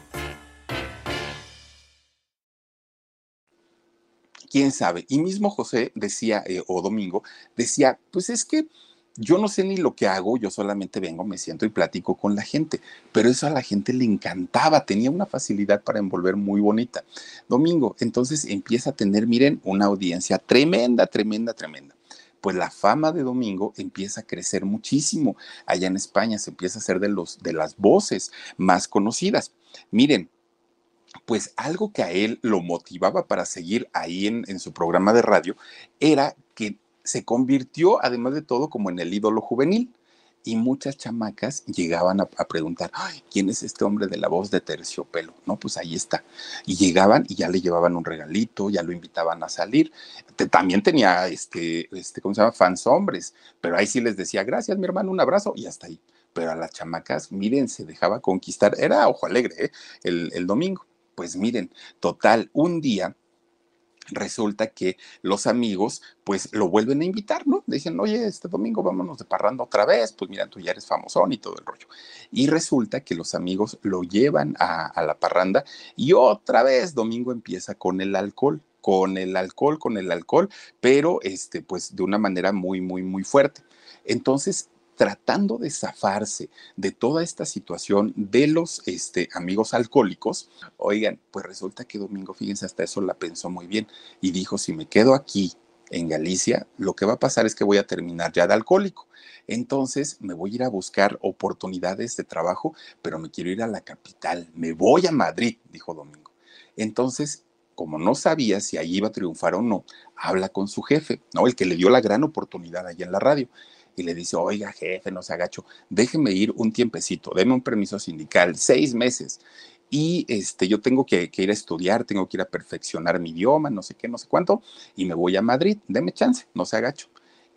Quién sabe. Y mismo José decía, eh, o Domingo, decía, pues es que yo no sé ni lo que hago, yo solamente vengo, me siento y platico con la gente, pero eso a la gente le encantaba, tenía una facilidad para envolver muy bonita. Domingo, entonces empieza a tener, miren, una audiencia tremenda, tremenda, tremenda pues la fama de Domingo empieza a crecer muchísimo. Allá en España se empieza a hacer de, los, de las voces más conocidas. Miren, pues algo que a él lo motivaba para seguir ahí en, en, su programa de radio era que se convirtió, además de todo, como en el ídolo juvenil. Y muchas chamacas llegaban a, preguntar, ¿quién es este hombre de la voz de terciopelo? No, pues ahí está. Y llegaban y ya le llevaban un regalito, ya lo invitaban a salir. También tenía, este, este, ¿cómo se llama? Fans hombres, pero ahí sí les decía, gracias, mi hermano, un abrazo, y hasta ahí. Pero a las chamacas, miren, se dejaba conquistar. Era ojo alegre, ¿eh? el, el domingo. Pues miren, total, un día resulta que los amigos pues lo vuelven a invitar, ¿no? Dicen, oye, este domingo vámonos de parranda otra vez, pues mira, tú ya eres famosón y todo el rollo. Y resulta que los amigos lo llevan a, la parranda y otra vez domingo empieza con el alcohol con el alcohol, con el alcohol, pero este, pues de una manera muy, muy, muy fuerte. Entonces, tratando de zafarse de toda esta situación de los este, amigos alcohólicos, oigan, pues resulta que Domingo, fíjense, hasta eso la pensó muy bien y dijo, si me quedo aquí en Galicia, lo que va a pasar es que voy a terminar ya de alcohólico. Entonces me voy a ir a buscar oportunidades de trabajo, pero me quiero ir a la capital. Me voy a Madrid, dijo Domingo. Entonces, como no sabía si ahí iba a triunfar o no, habla con su jefe, ¿no? El que le dio la gran oportunidad allá en la radio. Y le dice, oiga, jefe, no se agacho, déjeme ir un tiempecito, deme un permiso sindical, seis meses y este, yo tengo que, ir a estudiar, tengo que ir a perfeccionar mi idioma, no sé qué, no sé cuánto, y me voy a Madrid, deme chance, no se agacho.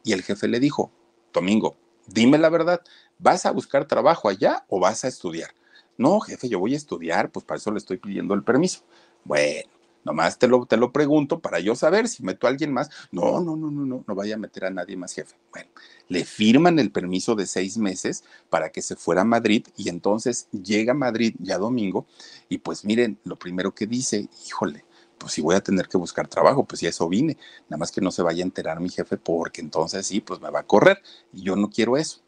Y el jefe le dijo, Domingo, dime la verdad, ¿vas a buscar trabajo allá o vas a estudiar? No, jefe, yo voy a estudiar, pues para eso le estoy pidiendo el permiso. Bueno, Nomás te lo, te lo pregunto para yo saber si meto a alguien más. No, no, no, no, no, no vaya a meter a nadie más, jefe. Bueno, le firman el permiso de seis meses para que se fuera a Madrid y entonces llega a Madrid ya domingo y pues miren, lo primero que dice, híjole, pues si voy a tener que buscar trabajo, pues si eso vine, nada más que no se vaya a enterar mi jefe porque entonces sí, pues me va a correr y yo no quiero eso.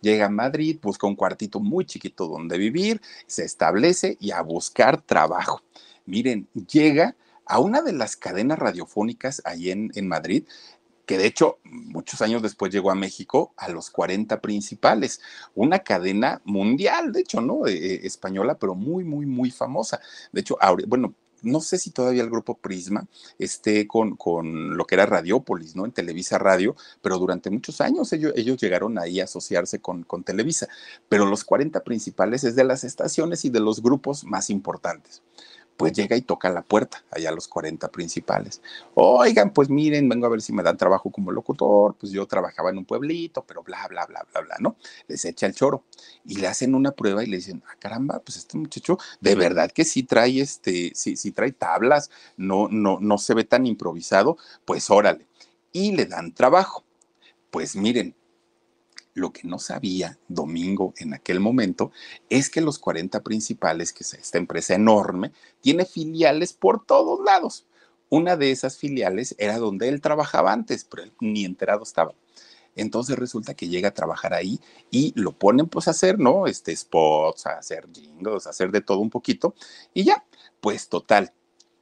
Llega a Madrid, busca un cuartito muy chiquito donde vivir, se establece y a buscar trabajo miren, llega a una de las cadenas radiofónicas ahí en, Madrid, que de hecho muchos años después llegó a México a los 40 principales, una cadena mundial, de hecho, ¿no? Eh, eh, española, pero muy, muy, muy famosa. De hecho, bueno, no sé si todavía el grupo Prisma esté con, con, lo que era Radiópolis, ¿no? En Televisa Radio, pero durante muchos años ellos, ellos llegaron ahí a asociarse con, con Televisa. Pero los 40 principales es de las estaciones y de los grupos más importantes pues llega y toca la puerta, allá los 40 principales. Oigan, pues miren, vengo a ver si me dan trabajo como locutor, pues yo trabajaba en un pueblito, pero bla, bla, bla, bla, bla, ¿no? Les echa el choro y le hacen una prueba y le dicen, ah, caramba, pues este muchacho de verdad que sí trae, este, sí, sí trae tablas, no, no, no se ve tan improvisado, pues órale. Y le dan trabajo. Pues miren, lo que no sabía Domingo en aquel momento es que los 40 principales, que es esta empresa enorme, tiene filiales por todos lados. Una de esas filiales era donde él trabajaba antes, pero él ni enterado estaba. Entonces resulta que llega a trabajar ahí y lo ponen pues a hacer, ¿no? Este spots, a hacer jingles, a hacer de todo un poquito. Y ya, pues total,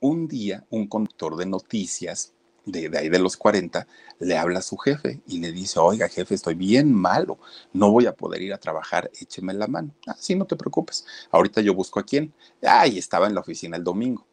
un día un conductor de noticias de, ahí de los 40, le habla a su jefe y le dice, oiga jefe, estoy bien malo, no voy a poder ir a trabajar, écheme la mano. Ah, sí, no te preocupes, ahorita yo busco a quién. Ah, y estaba en la oficina el domingo.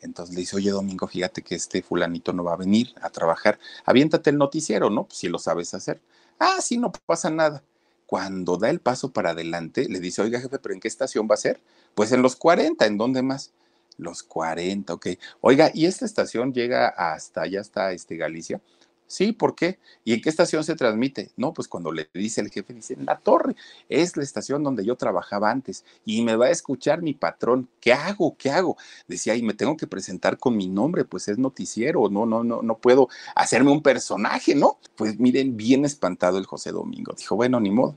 Entonces le dice, oye Domingo, fíjate que este fulanito no va a venir a trabajar, aviéntate el noticiero, ¿no? si lo sabes hacer. Ah, sí, no pasa nada. Cuando da el paso para adelante, le dice, oiga jefe, ¿pero en qué estación va a ser? Pues en los 40, ¿en dónde más? Los 40, ok. Oiga, ¿y esta estación llega hasta allá, hasta este, Galicia? Sí, ¿por qué? ¿Y en qué estación se transmite? No, pues cuando le dice el jefe, dice, en la torre, es la estación donde yo trabajaba antes y me va a escuchar mi patrón. ¿Qué hago? ¿Qué hago? Decía, y me tengo que presentar con mi nombre, pues es noticiero, no, no, no, no puedo hacerme un personaje, ¿no? Pues miren, bien espantado el José Domingo. Dijo, bueno, ni modo.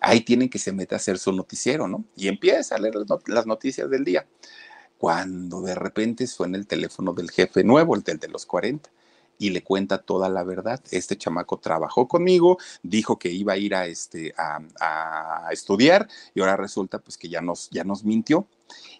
Ahí tienen que se meta a hacer su noticiero, ¿no? Y empieza a leer las noticias del día cuando de repente suena el teléfono del jefe nuevo, el del de los 40, y le cuenta toda la verdad. Este chamaco trabajó conmigo, dijo que iba a ir a, este, a, estudiar y ahora resulta pues que ya nos, ya nos mintió.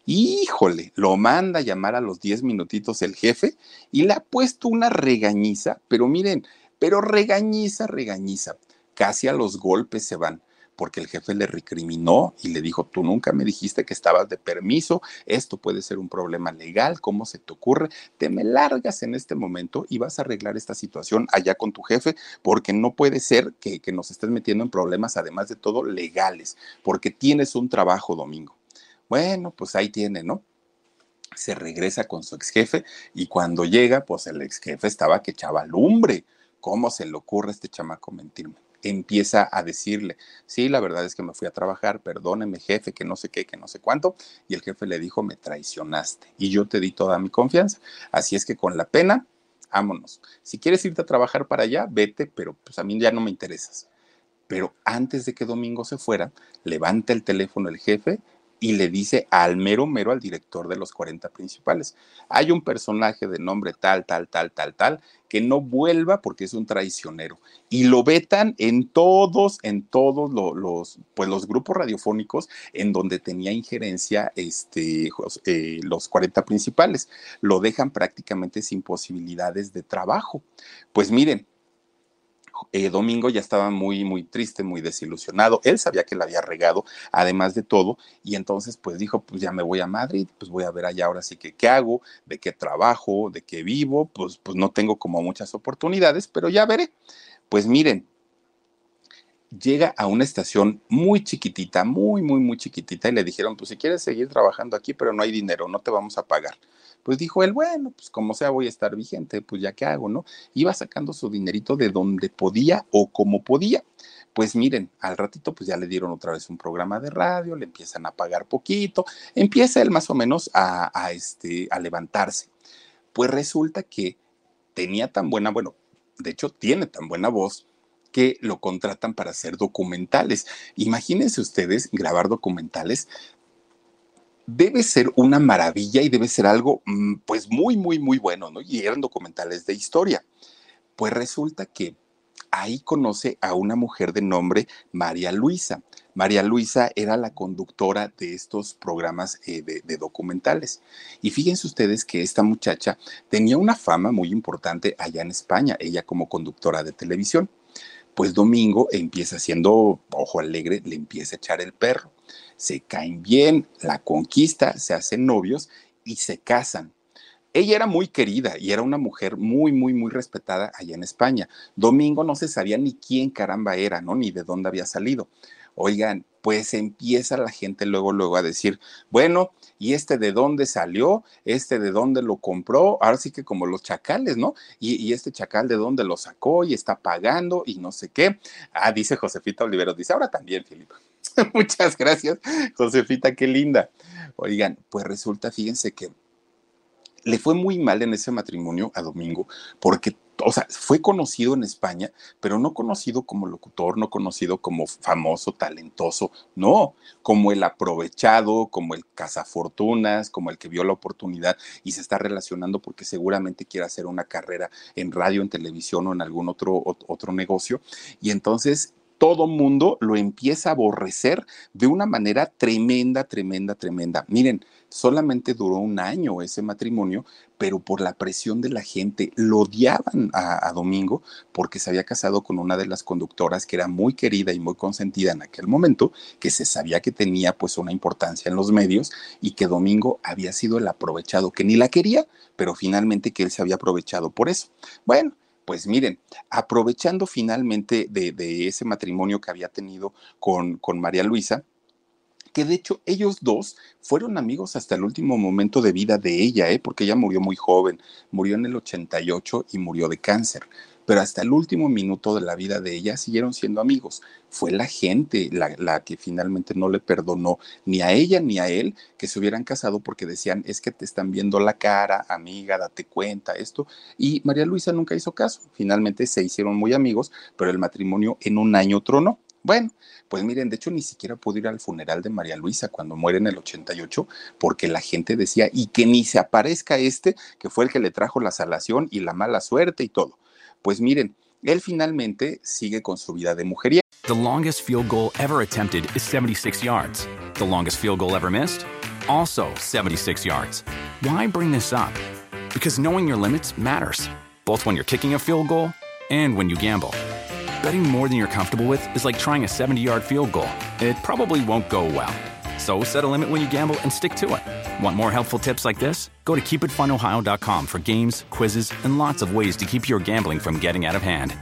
Híjole, lo manda a llamar a los 10 minutitos el jefe y le ha puesto una regañiza, pero miren, pero regañiza, regañiza, casi a los golpes se van porque el jefe le recriminó y le dijo, tú nunca me dijiste que estabas de permiso, esto puede ser un problema legal, ¿cómo se te ocurre? Te me largas en este momento y vas a arreglar esta situación allá con tu jefe, porque no puede ser que, nos estés metiendo en problemas, además de todo, legales, porque tienes un trabajo, Domingo. Bueno, pues ahí tiene, ¿no? Se regresa con su ex jefe y cuando llega, pues el ex jefe estaba que echaba lumbre. ¿Cómo se le ocurre a este chamaco mentirme? Empieza a decirle, sí, la verdad es que me fui a trabajar, perdóneme jefe, que no sé qué, que no sé cuánto, y el jefe le dijo, me traicionaste, y yo te di toda mi confianza, así es que con la pena, vámonos, si quieres irte a trabajar para allá, vete, pero pues a mí ya no me interesas. Pero antes de que Domingo se fuera, levanta el teléfono el jefe y le dice al mero mero al director de los 40 principales, hay un personaje de nombre tal, tal, tal, tal, tal, que no vuelva porque es un traicionero. Y lo vetan en todos, en todos los, pues los grupos radiofónicos en donde tenía injerencia este, eh, los 40 principales. Lo dejan prácticamente sin posibilidades de trabajo. Pues miren, eh, Domingo ya estaba muy, muy triste, muy desilusionado. Él sabía que la había regado, además de todo, y entonces pues dijo, pues ya me voy a Madrid, pues voy a ver allá ahora sí que qué hago, de qué trabajo, de qué vivo, pues, pues no tengo como muchas oportunidades, pero ya veré. Pues miren, llega a una estación muy chiquitita, muy, muy, muy chiquitita, y le dijeron, pues si quieres seguir trabajando aquí, pero no hay dinero, no te vamos a pagar. Pues dijo él, bueno, pues como sea voy a estar vigente, pues ya qué hago, ¿no? Iba sacando su dinerito de donde podía o como podía. Pues miren, al ratito pues ya le dieron otra vez un programa de radio, le empiezan a pagar poquito, empieza él más o menos a, a este, a levantarse. Pues resulta que tenía tan buena, bueno, de hecho tiene tan buena voz que lo contratan para hacer documentales. Imagínense ustedes grabar documentales debe ser una maravilla y debe ser algo mm, pues muy, muy, muy bueno, ¿no? Y eran documentales de historia. Pues resulta que ahí conoce a una mujer de nombre María Luisa. María Luisa era la conductora de estos programas eh, de, documentales. Y fíjense ustedes que esta muchacha tenía una fama muy importante allá en España, ella como conductora de televisión. Pues Domingo empieza siendo ojo alegre, le empieza a echar el perro se caen bien, la conquista, se hacen novios y se casan. Ella era muy querida y era una mujer muy, muy, muy respetada allá en España. Domingo no se sabía ni quién caramba era, ¿no? Ni de dónde había salido. Oigan, pues empieza la gente luego, luego a decir, bueno, ¿y este de dónde salió? ¿Este de dónde lo compró? Ahora sí que como los chacales, ¿no? Y, este chacal de dónde lo sacó y está pagando y no sé qué. Ah, dice Josefita Oliveros, dice, ahora también, Filipe. Muchas gracias, Josefita, qué linda. Oigan, pues resulta, fíjense que le fue muy mal en ese matrimonio a Domingo porque o sea, fue conocido en España, pero no conocido como locutor, no conocido como famoso, talentoso, no, como el aprovechado, como el cazafortunas, como el que vio la oportunidad y se está relacionando porque seguramente quiere hacer una carrera en radio, en televisión o en algún otro, otro negocio. Y entonces todo mundo lo empieza a aborrecer de una manera tremenda, tremenda, tremenda. Miren, solamente duró un año ese matrimonio, pero por la presión de la gente lo odiaban a, Domingo porque se había casado con una de las conductoras que era muy querida y muy consentida en aquel momento, que se sabía que tenía pues una importancia en los medios y que Domingo había sido el aprovechado, que ni la quería, pero finalmente que él se había aprovechado por eso. Bueno, pues miren, aprovechando finalmente de, ese matrimonio que había tenido con, con María Luisa, que de hecho ellos dos fueron amigos hasta el último momento de vida de ella, ¿eh? porque ella murió muy joven, murió en el 88 y murió de cáncer pero hasta el último minuto de la vida de ella siguieron siendo amigos. Fue la gente la, que finalmente no le perdonó ni a ella ni a él que se hubieran casado porque decían, es que te están viendo la cara, amiga, date cuenta, esto. Y María Luisa nunca hizo caso. Finalmente se hicieron muy amigos, pero el matrimonio en un año tronó. Bueno, pues miren, de hecho ni siquiera pude ir al funeral de María Luisa cuando muere en el 88 porque la gente decía, y que ni se aparezca este, que fue el que le trajo la salación y la mala suerte y todo. Pues miren, él finalmente sigue con su vida de mujería. The longest field goal ever attempted is 76 yards. The longest field goal ever missed? Also 76 yards. Why bring this up? Because knowing your limits matters, both when you're kicking a field goal and when you gamble. Betting more than you're comfortable with is like trying a 70 yard field goal. It probably won't go well. So set a limit when you gamble and stick to it. Want more helpful tips like this? Go to keepitfunohio.com for games, quizzes, and lots of ways to keep your gambling from getting out of hand.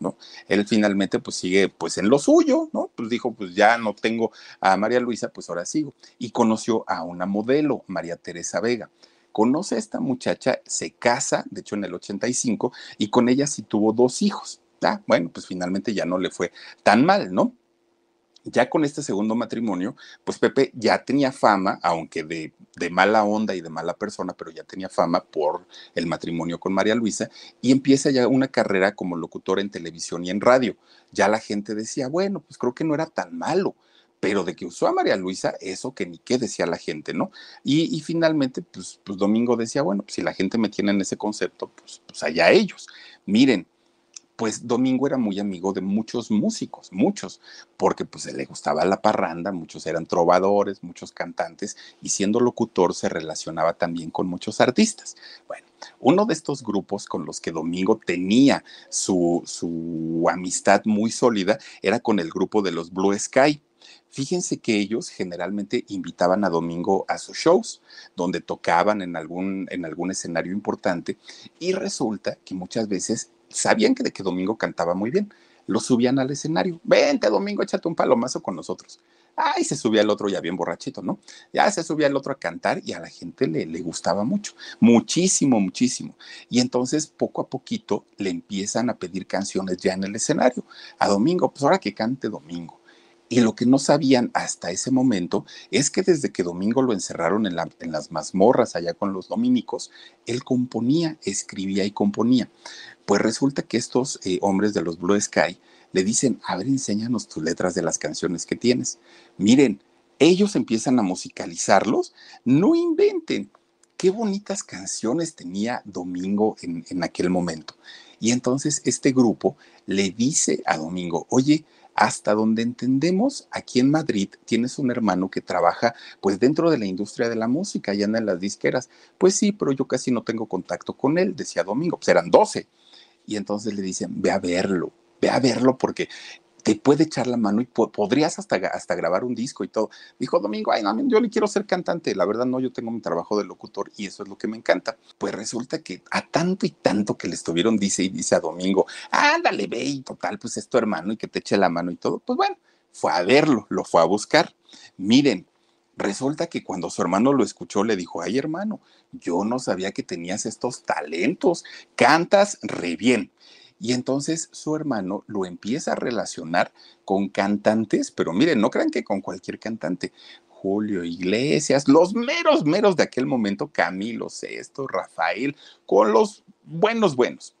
¿No? Él finalmente pues sigue pues en lo suyo, ¿no? Pues dijo, pues ya no tengo a María Luisa, pues ahora sigo. Y conoció a una modelo, María Teresa Vega. Conoce a esta muchacha, se casa, de hecho en el 85, y con ella sí tuvo dos hijos. Ah, bueno, pues finalmente ya no le fue tan mal, ¿no? Ya con este segundo matrimonio, pues Pepe ya tenía fama, aunque de, mala onda y de mala persona, pero ya tenía fama por el matrimonio con María Luisa y empieza ya una carrera como locutor en televisión y en radio. Ya la gente decía, bueno, pues creo que no era tan malo, pero de que usó a María Luisa, eso que ni qué decía la gente, ¿no? Y, y finalmente, pues, pues, Domingo decía, bueno, pues si la gente me tiene en ese concepto, pues, pues allá ellos. Miren, pues Domingo era muy amigo de muchos músicos, muchos, porque pues le gustaba la parranda, muchos eran trovadores, muchos cantantes, y siendo locutor se relacionaba también con muchos artistas. Bueno, uno de estos grupos con los que Domingo tenía su, su amistad muy sólida era con el grupo de los Blue Sky. Fíjense que ellos generalmente invitaban a Domingo a sus shows, donde tocaban en algún, en algún escenario importante, y resulta que muchas veces sabían que de que Domingo cantaba muy bien. Lo subían al escenario. Vente, Domingo, échate un palomazo con nosotros. Ay, se subía el otro ya bien borrachito, ¿no? Ya se subía el otro a cantar y a la gente le, le gustaba mucho, muchísimo, muchísimo. Y entonces poco a poquito le empiezan a pedir canciones ya en el escenario. A Domingo, pues ahora que cante Domingo. Y lo que no sabían hasta ese momento es que desde que Domingo lo encerraron en, la, en, las mazmorras allá con los dominicos, él componía, escribía y componía. Pues resulta que estos eh, hombres de los Blue Sky le dicen, a ver, enséñanos tus letras de las canciones que tienes. Miren, ellos empiezan a musicalizarlos, no inventen. Qué bonitas canciones tenía Domingo en, en aquel momento. Y entonces este grupo le dice a Domingo, oye, hasta donde entendemos, aquí en Madrid tienes un hermano que trabaja pues dentro de la industria de la música, allá en las disqueras. Pues sí, pero yo casi no tengo contacto con él, decía Domingo, pues eran 12. Y entonces le dicen, ve a verlo, ve a verlo porque te puede echar la mano y po podrías hasta, hasta grabar un disco y todo. Dijo Domingo, ay, no, yo le quiero ser cantante. La verdad, no, yo tengo mi trabajo de locutor y eso es lo que me encanta. Pues resulta que a tanto y tanto que le estuvieron, dice y dice a Domingo, ándale, ve y total, pues es tu hermano y que te eche la mano y todo. Pues bueno, fue a verlo, lo fue a buscar. Miren, Resulta que cuando su hermano lo escuchó, le dijo, ay hermano, yo no sabía que tenías estos talentos, cantas re bien. Y entonces su hermano lo empieza a relacionar con cantantes, pero miren, no crean que con cualquier cantante. Julio Iglesias, los meros, meros de aquel momento, Camilo Sesto, Rafael, con los buenos, buenos.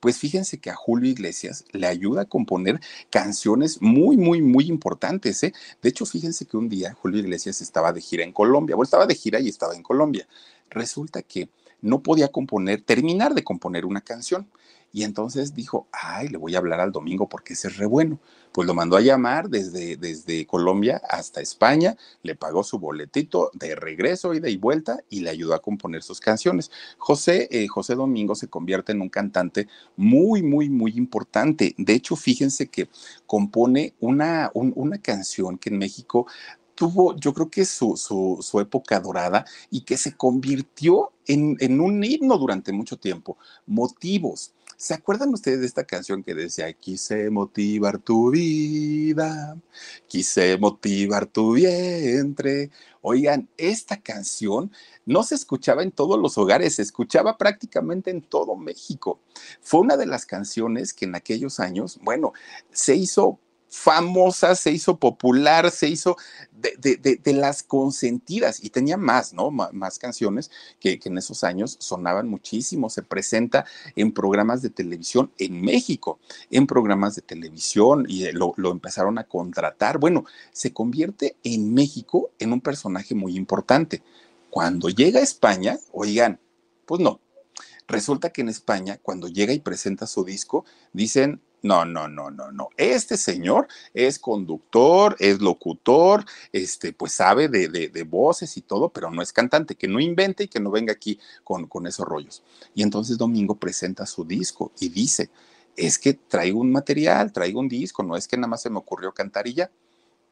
Pues fíjense que a Julio Iglesias le ayuda a componer canciones muy, muy, muy importantes. ¿eh? De hecho, fíjense que un día Julio Iglesias estaba de gira en Colombia, o estaba de gira y estaba en Colombia. Resulta que no podía componer, terminar de componer una canción. Y entonces dijo, ay, le voy a hablar al domingo porque ese es re bueno. Pues lo mandó a llamar desde, desde Colombia hasta España, le pagó su boletito de regreso, ida y vuelta y le ayudó a componer sus canciones. José, eh, José Domingo se convierte en un cantante muy, muy, muy importante. De hecho, fíjense que compone una, un, una canción que en México tuvo, yo creo que su, su, su época dorada y que se convirtió en, en un himno durante mucho tiempo. Motivos. ¿Se acuerdan ustedes de esta canción que decía, quise motivar tu vida, quise motivar tu vientre? Oigan, esta canción no se escuchaba en todos los hogares, se escuchaba prácticamente en todo México. Fue una de las canciones que en aquellos años, bueno, se hizo famosa, se hizo popular, se hizo de, de, de, las consentidas y tenía más, ¿no? Más canciones que, que, en esos años sonaban muchísimo. Se presenta en programas de televisión en México, en programas de televisión y eh, lo, lo empezaron a contratar. Bueno, se convierte en México en un personaje muy importante. Cuando llega a España, oigan, pues no. Resulta que en España, cuando llega y presenta su disco, dicen, no, no, no, no, no. Este señor es conductor, es locutor, este, pues sabe de, de, de, voces y todo, pero no es cantante, que no invente y que no venga aquí con, con esos rollos. Y entonces Domingo presenta su disco y dice, es que traigo un material, traigo un disco, no es que nada más se me ocurrió cantar y ya.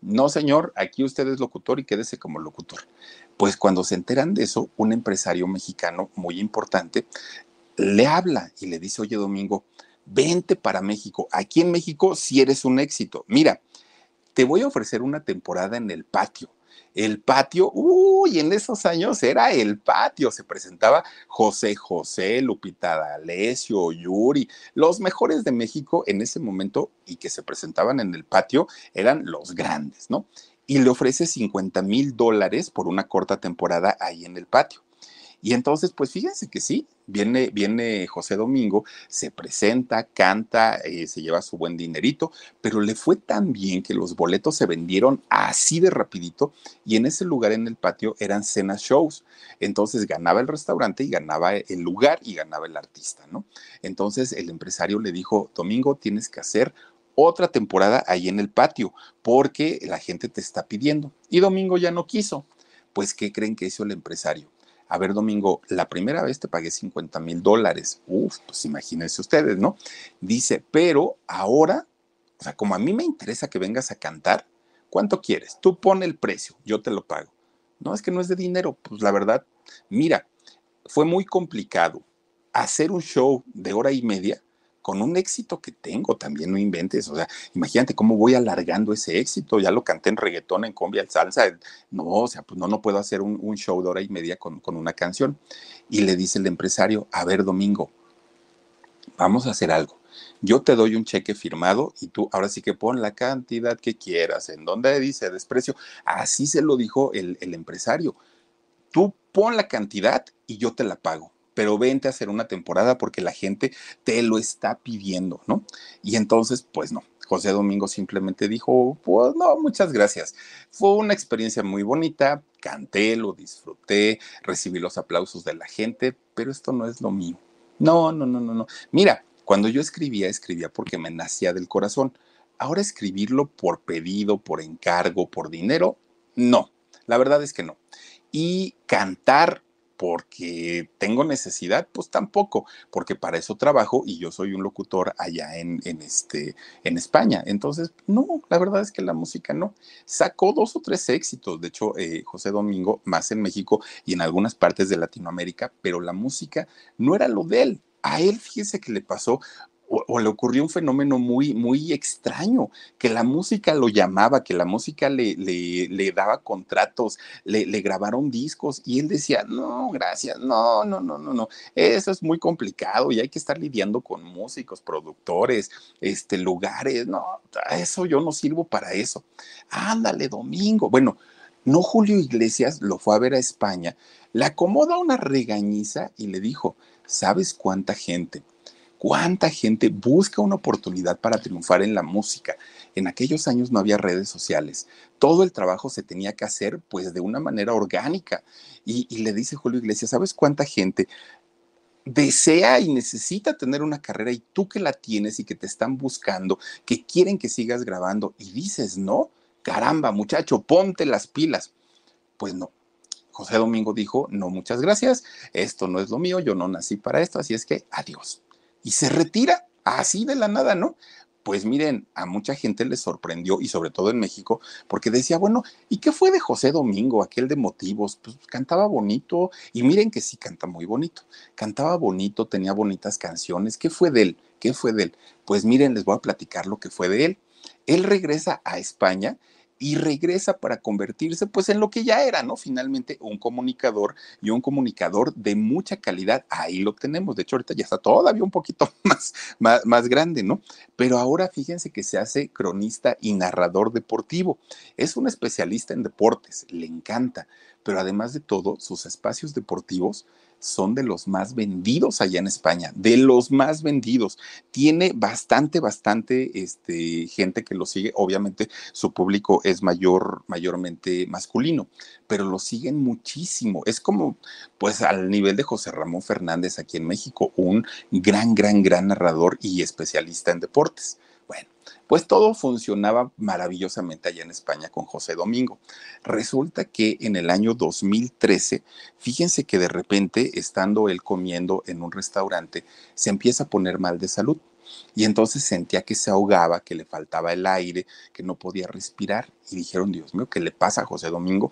No, señor, aquí usted es locutor y quédese como locutor. Pues cuando se enteran de eso, un empresario mexicano muy importante le habla y le dice, oye, Domingo, vente para México. Aquí en México si sí eres un éxito. Mira, te voy a ofrecer una temporada en el patio. El patio, uy, en esos años era el patio, se presentaba José José, Lupita D'Alessio, Yuri, los mejores de México en ese momento y que se presentaban en el patio eran los grandes, ¿no? Y le ofrece 50 mil dólares por una corta temporada ahí en el patio. Y entonces, pues fíjense que sí, viene, viene José Domingo, se presenta, canta, eh, se lleva su buen dinerito, pero le fue tan bien que los boletos se vendieron así de rapidito y en ese lugar en el patio eran cenas shows. Entonces ganaba el restaurante y ganaba el lugar y ganaba el artista, ¿no? Entonces el empresario le dijo, Domingo, tienes que hacer otra temporada ahí en el patio porque la gente te está pidiendo. Y Domingo ya no quiso. Pues, ¿qué creen que hizo el empresario? A ver, Domingo, la primera vez te pagué 50 mil dólares. Uf, pues imagínense ustedes, ¿no? Dice, pero ahora, o sea, como a mí me interesa que vengas a cantar, ¿cuánto quieres? Tú pone el precio, yo te lo pago. No, es que no es de dinero, pues la verdad, mira, fue muy complicado hacer un show de hora y media con un éxito que tengo también, no inventes, o sea, imagínate cómo voy alargando ese éxito, ya lo canté en reggaetón, en cumbia, en salsa, no, o sea, pues no, no puedo hacer un, show de hora y media con, una canción. Y le dice el empresario, a ver, Domingo, vamos a hacer algo. Yo te doy un cheque firmado y tú ahora sí que pon la cantidad que quieras, en donde dice desprecio. Así se lo dijo el empresario. Tú pon la cantidad y yo te la pago pero vente a hacer una temporada porque la gente te lo está pidiendo, ¿no? Y entonces, pues no. José Domingo simplemente dijo, pues no, muchas gracias. Fue una experiencia muy bonita, canté, lo disfruté, recibí los aplausos de la gente, pero esto no es lo mío. No, no, no, no, no. Mira, cuando yo escribía, escribía porque me nacía del corazón. Ahora escribirlo por pedido, por encargo, por dinero, no. La verdad es que no. Y cantar porque tengo necesidad, pues tampoco, porque para eso trabajo y yo soy un locutor allá en, este, en España. Entonces, no, la verdad es que la música no. Sacó dos o tres éxitos, de hecho, eh, José Domingo, más en México y en algunas partes de Latinoamérica, pero la música no era lo de él. A él, fíjese que le pasó o, le ocurrió un fenómeno muy, muy extraño, que la música lo llamaba, que la música le, le, daba contratos, le, le, grabaron discos y él decía, no, gracias, no, no, no, no, no, eso es muy complicado y hay que estar lidiando con músicos, productores, este, lugares, no, eso yo no sirvo para eso. Ándale, domingo. Bueno, no Julio Iglesias lo fue a ver a España, le acomoda una regañiza y le dijo, ¿sabes cuánta gente? ¿Cuánta gente busca una oportunidad para triunfar en la música? En aquellos años no había redes sociales. Todo el trabajo se tenía que hacer pues de una manera orgánica. Y, le dice Julio Iglesias, ¿sabes cuánta gente desea y necesita tener una carrera y tú que la tienes y que te están buscando, que quieren que sigas grabando y dices, no, caramba muchacho, ponte las pilas. Pues no. José Domingo dijo, no, muchas gracias, esto no es lo mío, yo no nací para esto, así es que adiós y se retira así de la nada, ¿no? Pues miren, a mucha gente le sorprendió y sobre todo en México, porque decía, bueno, ¿y qué fue de José Domingo, aquel de motivos? Pues cantaba bonito y miren que sí canta muy bonito, cantaba bonito, tenía bonitas canciones, ¿qué fue de él? ¿Qué fue de él? Pues miren, les voy a platicar lo que fue de él. Él regresa a España y regresa para convertirse pues en lo que ya era, ¿no? Finalmente un comunicador y un comunicador de mucha calidad. Ahí lo tenemos. De hecho, ahorita ya está todavía un poquito más, más, más grande, ¿no? Pero ahora fíjense que se hace cronista y narrador deportivo. Es un especialista en deportes, le encanta. Pero además de todo, sus espacios deportivos son de los más vendidos allá en España, de los más vendidos. Tiene bastante, bastante este, gente que lo sigue. Obviamente su público es mayor, mayormente masculino, pero lo siguen muchísimo. Es como, pues, al nivel de José Ramón Fernández aquí en México, un gran, gran, gran narrador y especialista en deportes. Pues todo funcionaba maravillosamente allá en España con José Domingo. Resulta que en el año 2013, fíjense que de repente, estando él comiendo en un restaurante, se empieza a poner mal de salud. Y entonces sentía que se ahogaba, que le faltaba el aire, que no podía respirar. Y dijeron, Dios mío, ¿qué le pasa a José Domingo?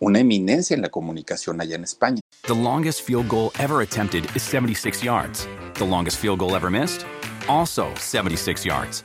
una eminencia en la comunicación allá en España. The longest field goal ever attempted is 76 yards. The longest field goal ever missed, also 76 yards.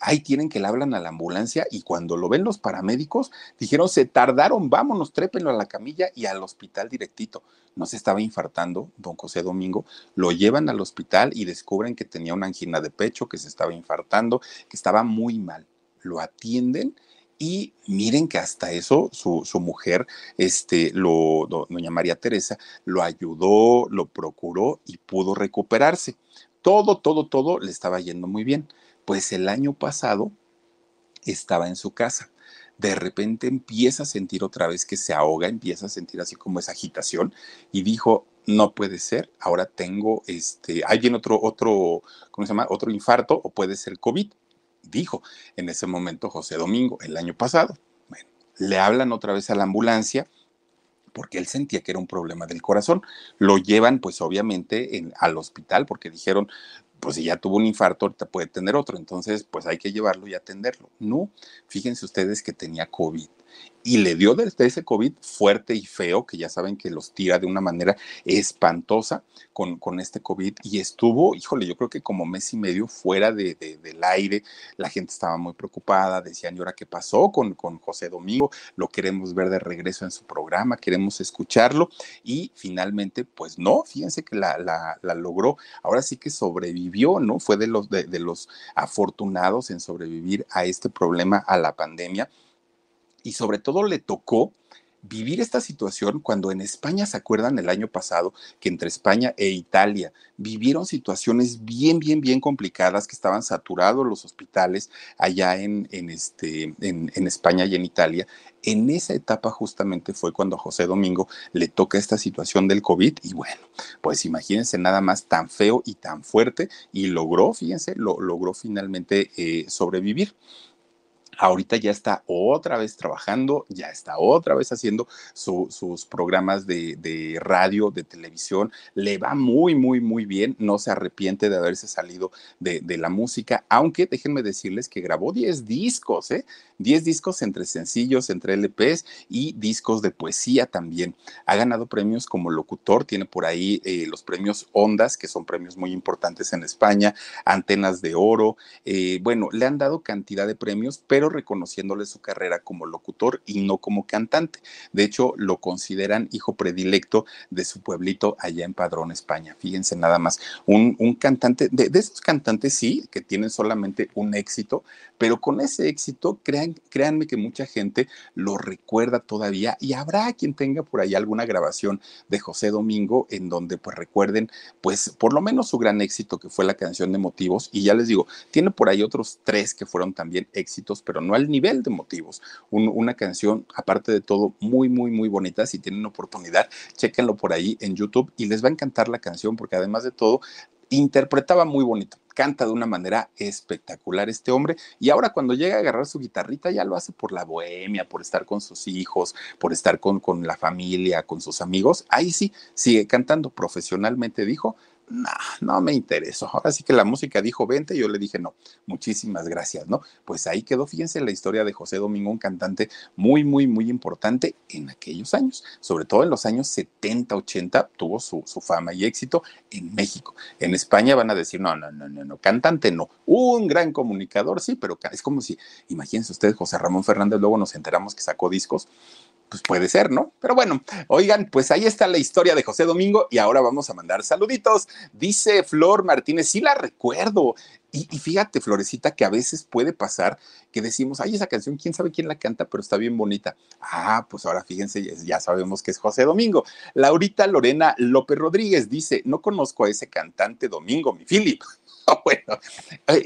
ahí tienen que le hablan a la ambulancia y cuando lo ven los paramédicos, dijeron, se tardaron, vámonos, trépenlo a la camilla y al hospital directito. No se estaba infartando, don José Domingo, lo llevan al hospital y descubren que tenía una angina de pecho, que se estaba infartando, que estaba muy mal. Lo atienden y miren que hasta eso su, su, mujer, este, lo, doña María Teresa, lo ayudó, lo procuró y pudo recuperarse. Todo, todo, todo le estaba yendo muy bien. Pues el año pasado estaba en su casa. De repente empieza a sentir otra vez que se ahoga, empieza a sentir así como esa agitación y dijo, no puede ser, ahora tengo este, hay otro, otro, ¿cómo se llama? Otro infarto o puede ser COVID, dijo en ese momento José Domingo, el año pasado. Bueno, le hablan otra vez a la ambulancia porque él sentía que era un problema del corazón. Lo llevan, pues obviamente, en, al hospital porque dijeron, pues si ya tuvo un infarto, ahorita puede tener otro, entonces pues hay que llevarlo y atenderlo. No, fíjense ustedes que tenía COVID y le dio desde ese COVID fuerte y feo, que ya saben que los tira de una manera espantosa con, con este COVID y estuvo, híjole, yo creo que como mes y medio fuera de, de, del aire, la gente estaba muy preocupada, decían, ¿y ahora qué pasó con, con José Domingo? Lo queremos ver de regreso en su programa, queremos escucharlo y finalmente, pues no, fíjense que la, logró, ahora sí que sobrevivió, ¿no? Fue de los, de los afortunados en sobrevivir a este problema, a la pandemia y sobre todo le tocó vivir esta situación cuando en España, ¿se acuerdan el año pasado que entre España e Italia vivieron situaciones bien, bien, bien complicadas, que estaban saturados los hospitales allá en, en este, en, España y en Italia? En esa etapa justamente fue cuando a José Domingo le toca esta situación del COVID y bueno, pues imagínense nada más tan feo y tan fuerte y logró, fíjense, lo, logró finalmente eh, sobrevivir ahorita ya está otra vez trabajando, ya está otra vez haciendo su, sus programas de, radio, de televisión, le va muy, muy, muy bien, no se arrepiente de haberse salido de, la música, aunque déjenme decirles que grabó 10 discos, ¿eh? 10 discos entre sencillos, entre LPs y discos de poesía también. Ha ganado premios como locutor, tiene por ahí eh, los premios Ondas, que son premios muy importantes en España, Antenas de Oro, eh, bueno, le han dado cantidad de premios, pero reconociéndole su carrera como locutor y no como cantante. De hecho, lo consideran hijo predilecto de su pueblito allá en Padrón, España. Fíjense nada más, un, cantante, de, de esos cantantes sí, que tienen solamente un éxito, pero con ese éxito, crean, créanme que mucha gente lo recuerda todavía y habrá quien tenga por ahí alguna grabación de José Domingo en donde pues recuerden pues por lo menos su gran éxito que fue la canción de Motivos y ya les digo, tiene por ahí otros tres que fueron también éxitos, pero no al nivel de Motivos. Un, una canción, aparte de todo, muy, muy, muy bonita. Si tienen oportunidad, chéquenlo por ahí en YouTube y les va a encantar la canción porque además de todo, interpretaba muy bonito canta de una manera espectacular este hombre y ahora cuando llega a agarrar su guitarrita ya lo hace por la bohemia, por estar con sus hijos, por estar con, con la familia, con sus amigos, ahí sí, sigue cantando profesionalmente, dijo, no, no me interesó. Ahora sí que la música dijo, vente, yo le dije, no, muchísimas gracias, ¿no? Pues ahí quedó, fíjense la historia de José Domingo, un cantante muy, muy, muy importante en aquellos años, sobre todo en los años 70, 80, tuvo su, su fama y éxito en México. En España van a decir, no, no, no, no, no, cantante no, un gran comunicador, sí, pero es como si, imagínense ustedes, José Ramón Fernández, luego nos enteramos que sacó discos pues puede ser, ¿no? Pero bueno, oigan, pues ahí está la historia de José Domingo y ahora vamos a mandar saluditos. Dice Flor Martínez, sí la recuerdo. Y, fíjate, Florecita, que a veces puede pasar que decimos, ay, esa canción, quién sabe quién la canta, pero está bien bonita. Ah, pues ahora fíjense, ya sabemos que es José Domingo. Laurita Lorena López Rodríguez dice, no conozco a ese cantante Domingo, mi Philip. bueno,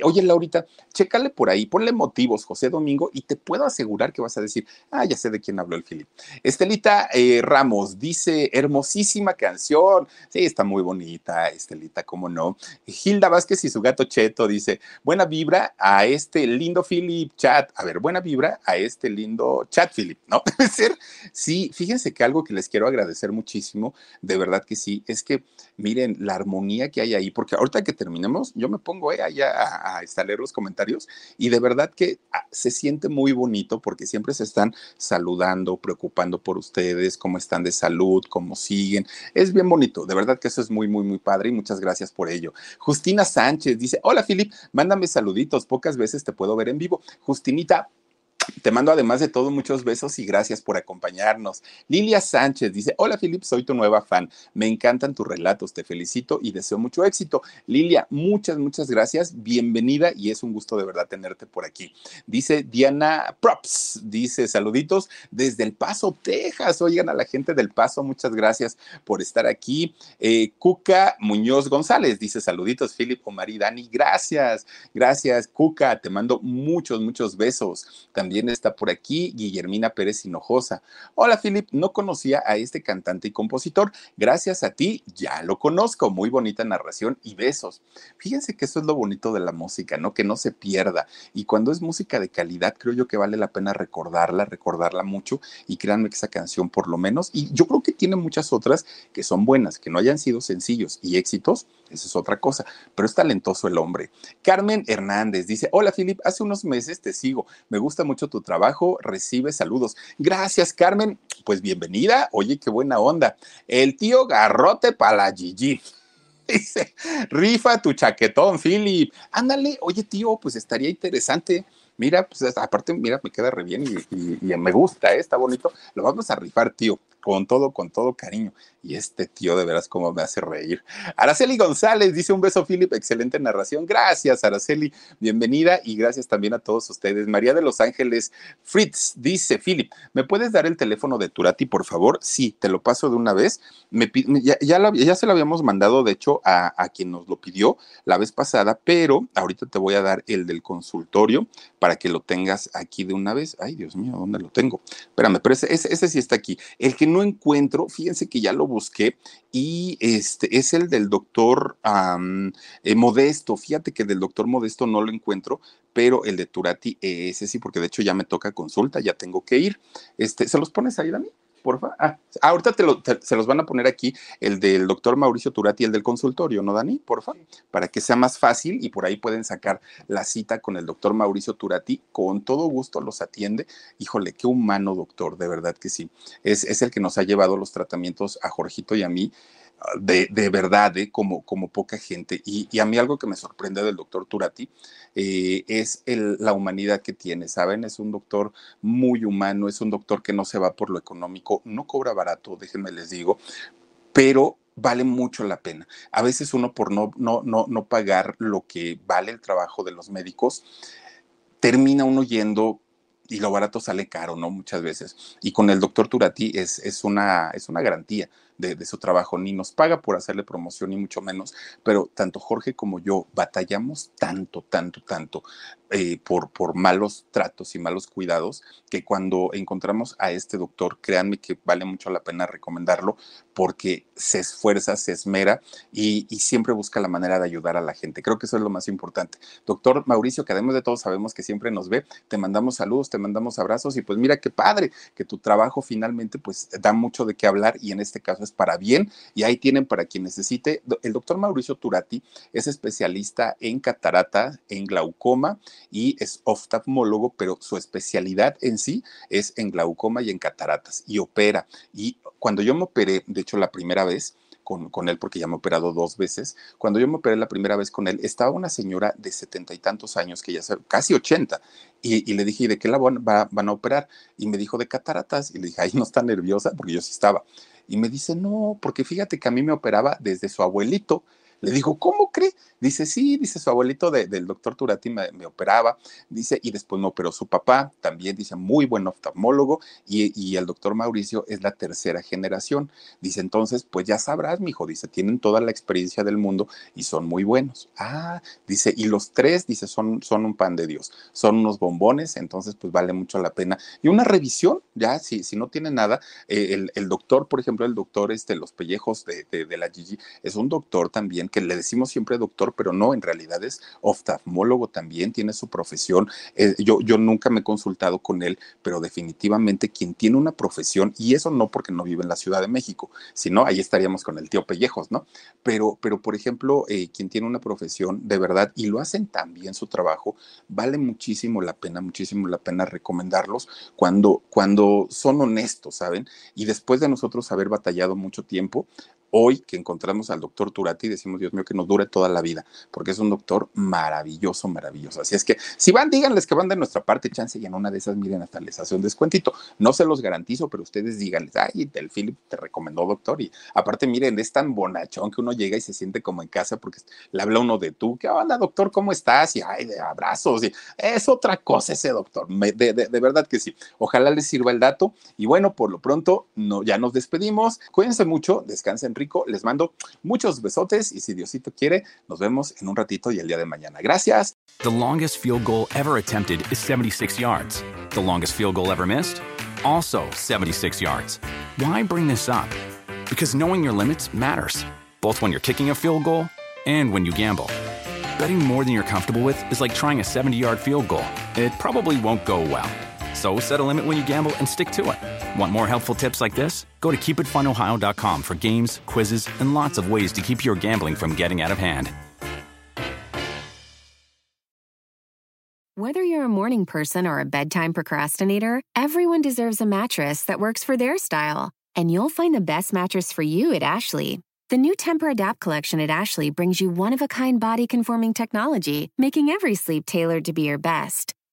oye, Laurita, chécale por ahí, ponle motivos, José Domingo, y te puedo asegurar que vas a decir, ah, ya sé de quién habló el Filip. Estelita eh, Ramos dice, hermosísima canción. Sí, está muy bonita, Estelita, cómo no. Hilda Vázquez y su gato Cheto dice, buena vibra a este lindo Philip chat. A ver, buena vibra a este lindo chat, Philip, ¿no? Debe ser. Sí, fíjense que algo que les quiero agradecer muchísimo, de verdad que sí, es que miren la armonía que hay ahí, porque ahorita que terminemos, yo me pongo eh, allá a, a, leer los comentarios y de verdad que ah, se siente muy bonito porque siempre se están saludando, preocupando por ustedes, cómo están de salud, cómo siguen. Es bien bonito, de verdad que eso es muy, muy, muy padre y muchas gracias por ello. Justina Sánchez dice, hola Filip, mándame saluditos, pocas veces te puedo ver en vivo. Justinita, te mando además de todo muchos besos y gracias por acompañarnos. Lilia Sánchez dice, hola Filip, soy tu nueva fan. Me encantan tus relatos, te felicito y deseo mucho éxito. Lilia, muchas, muchas gracias. Bienvenida y es un gusto de verdad tenerte por aquí. Dice Diana Props, dice saluditos desde El Paso, Texas. Oigan a la gente del Paso, muchas gracias por estar aquí. Eh, Cuca Muñoz González dice saluditos, Filip, Omar y Dani. Gracias, gracias. Cuca, te mando muchos, muchos besos. También está por aquí Guillermina Pérez Hinojosa. Hola, Philip, no conocía a este cantante y compositor. Gracias a ti, ya lo conozco. Muy bonita narración y besos. Fíjense que eso es lo bonito de la música, ¿no? Que no se pierda. Y cuando es música de calidad, creo yo que vale la pena recordarla, recordarla mucho. Y créanme que esa canción, por lo menos, y yo creo que tiene muchas otras que son buenas, que no hayan sido sencillos y éxitos, esa es otra cosa, pero es talentoso el hombre. Carmen Hernández dice, hola Philip, hace unos meses te sigo, me gusta mucho tu trabajo, recibe saludos. Gracias, Carmen. Pues bienvenida. Oye, qué buena onda. El tío Garrote para la. Dice, rifa tu chaquetón, Philip. Ándale, oye, tío, pues estaría interesante. Mira, pues aparte, mira, me queda re bien y, y me gusta, ¿eh? está bonito. Lo vamos a rifar, tío con todo, con todo cariño. Y este tío de veras como me hace reír. Araceli González dice un beso, Philip, excelente narración. Gracias, Araceli, bienvenida y gracias también a todos ustedes. María de Los Ángeles Fritz dice, Philip, ¿me puedes dar el teléfono de Turati, por favor? Sí, te lo paso de una vez. Me, ya, ya, se lo habíamos mandado, de hecho, a, a quien nos lo pidió la vez pasada, pero ahorita te voy a dar el del consultorio para que lo tengas aquí de una vez. Ay, Dios mío, ¿dónde lo tengo? Espérame, pero ese, ese, ese sí está aquí. El que no encuentro, fíjense que ya lo busqué y este es el del doctor eh, Modesto. Fíjate que del doctor Modesto no lo encuentro, pero el de Turati, ese sí, porque de hecho ya me toca consulta, ya tengo que ir. Este, ¿Se los pones ahí, Dani? Porfa. Ah, ahorita te se los van a poner aquí, el del doctor Mauricio Turati, el del consultorio, ¿no, Dani? Porfa, para que sea más fácil y por ahí pueden sacar la cita con el doctor Mauricio Turati. Con todo gusto los atiende. Híjole, qué humano doctor, de verdad que sí. Es, es el que nos ha llevado los tratamientos a Jorgito y a mí de, de verdad, ¿eh? como, como poca gente. Y, y, a mí algo que me sorprende del doctor Turati eh, es el, la humanidad que tiene, ¿saben? Es un doctor muy humano, es un doctor que no se va por lo económico, no cobra barato, déjenme les digo, pero vale mucho la pena. A veces uno por no, no, no, no pagar lo que vale el trabajo de los médicos, termina uno yendo y lo barato sale caro, ¿no? Muchas veces. Y con el doctor Turati es, es, una, es una garantía de, su trabajo, ni nos paga por hacerle promoción, ni mucho menos, pero tanto Jorge como yo batallamos tanto, tanto, tanto eh, por, por malos tratos y malos cuidados, que cuando encontramos a este doctor, créanme que vale mucho la pena recomendarlo, porque se esfuerza, se esmera y, y siempre busca la manera de ayudar a la gente. Creo que eso es lo más importante. Doctor Mauricio, que además de todo sabemos que siempre nos ve, te mandamos saludos, te mandamos abrazos y pues mira qué padre que tu trabajo finalmente pues da mucho de qué hablar y en este caso para bien. Y ahí tienen para quien necesite. El doctor Mauricio Turati es especialista en catarata, en glaucoma y es oftalmólogo, pero su especialidad en sí es en glaucoma y en cataratas y opera. Y cuando yo me operé, de hecho la primera vez, con, con, él porque ya me he operado dos veces. Cuando yo me operé la primera vez con él, estaba una señora de setenta y tantos años, que ya casi ochenta, y, le dije, ¿y de qué la van, van, a operar? Y me dijo, de cataratas. Y le dije, ay, no está nerviosa, porque yo sí estaba. Y me dice, no, porque fíjate que a mí me operaba desde su abuelito. Le digo, ¿cómo cree? Dice, sí, dice su abuelito del doctor Turati me, operaba, dice, y después me operó su papá, también dice, muy buen oftalmólogo, y, y el doctor Mauricio es la tercera generación. Dice, entonces, pues ya sabrás, mijo, dice, tienen toda la experiencia del mundo y son muy buenos. Ah, dice, y los tres, dice, son, son un pan de Dios, son unos bombones, entonces, pues vale mucho la pena. Y una revisión, ya, si, si no tiene nada, eh, el, doctor, por ejemplo, el doctor, este, los pellejos de, de la Gigi, es un doctor también, que le decimos siempre doctor, pero no, en realidad es oftalmólogo también, tiene su profesión. Eh, yo, yo nunca me he consultado con él, pero definitivamente quien tiene una profesión, y eso no porque no vive en la Ciudad de México, sino ahí estaríamos con el tío Pellejos, ¿no? Pero, pero por ejemplo, eh, quien tiene una profesión de verdad y lo hacen tan bien su trabajo, vale muchísimo la pena, muchísimo la pena recomendarlos cuando, cuando son honestos, ¿saben? Y después de nosotros haber batallado mucho tiempo, hoy que encontramos al doctor Turati, decimos, Dios mío, que nos dure toda la vida, porque es un doctor maravilloso, maravilloso. Así es que si van, díganles que van de nuestra parte, chance, y en una de esas, miren, hasta les hace un descuentito. No se los garantizo, pero ustedes díganles, ay, el Philip te recomendó, doctor. Y aparte, miren, es tan bonachón que uno llega y se siente como en casa porque le habla uno de tú, ¿qué onda, doctor? ¿Cómo estás? Y ay, de abrazos. Y es otra cosa ese doctor, de, de, verdad que sí. Ojalá les sirva el dato. Y bueno, por lo pronto, no, ya nos despedimos. Cuídense mucho, descansen rico les mando muchos besotes y si Diosito quiere, nos vemos en un ratito y el día de mañana. Gracias. The longest field goal ever attempted is 76 yards. The longest field goal ever missed? Also 76 yards. Why bring this up? Because knowing your limits matters, both when you're kicking a field goal and when you gamble. Betting more than you're comfortable with is like trying a 70 yard field goal. It probably won't go well. So set a limit when you gamble and stick to it. Want more helpful tips like this? Go to keepitfunohio.com for games, quizzes, and lots of ways to keep your gambling from getting out of hand. Whether you're a morning person or a bedtime procrastinator, everyone deserves a mattress that works for their style. And you'll find the best mattress for you at Ashley. The new Temper Adapt collection at Ashley brings you one of a kind body conforming technology, making every sleep tailored to be your best.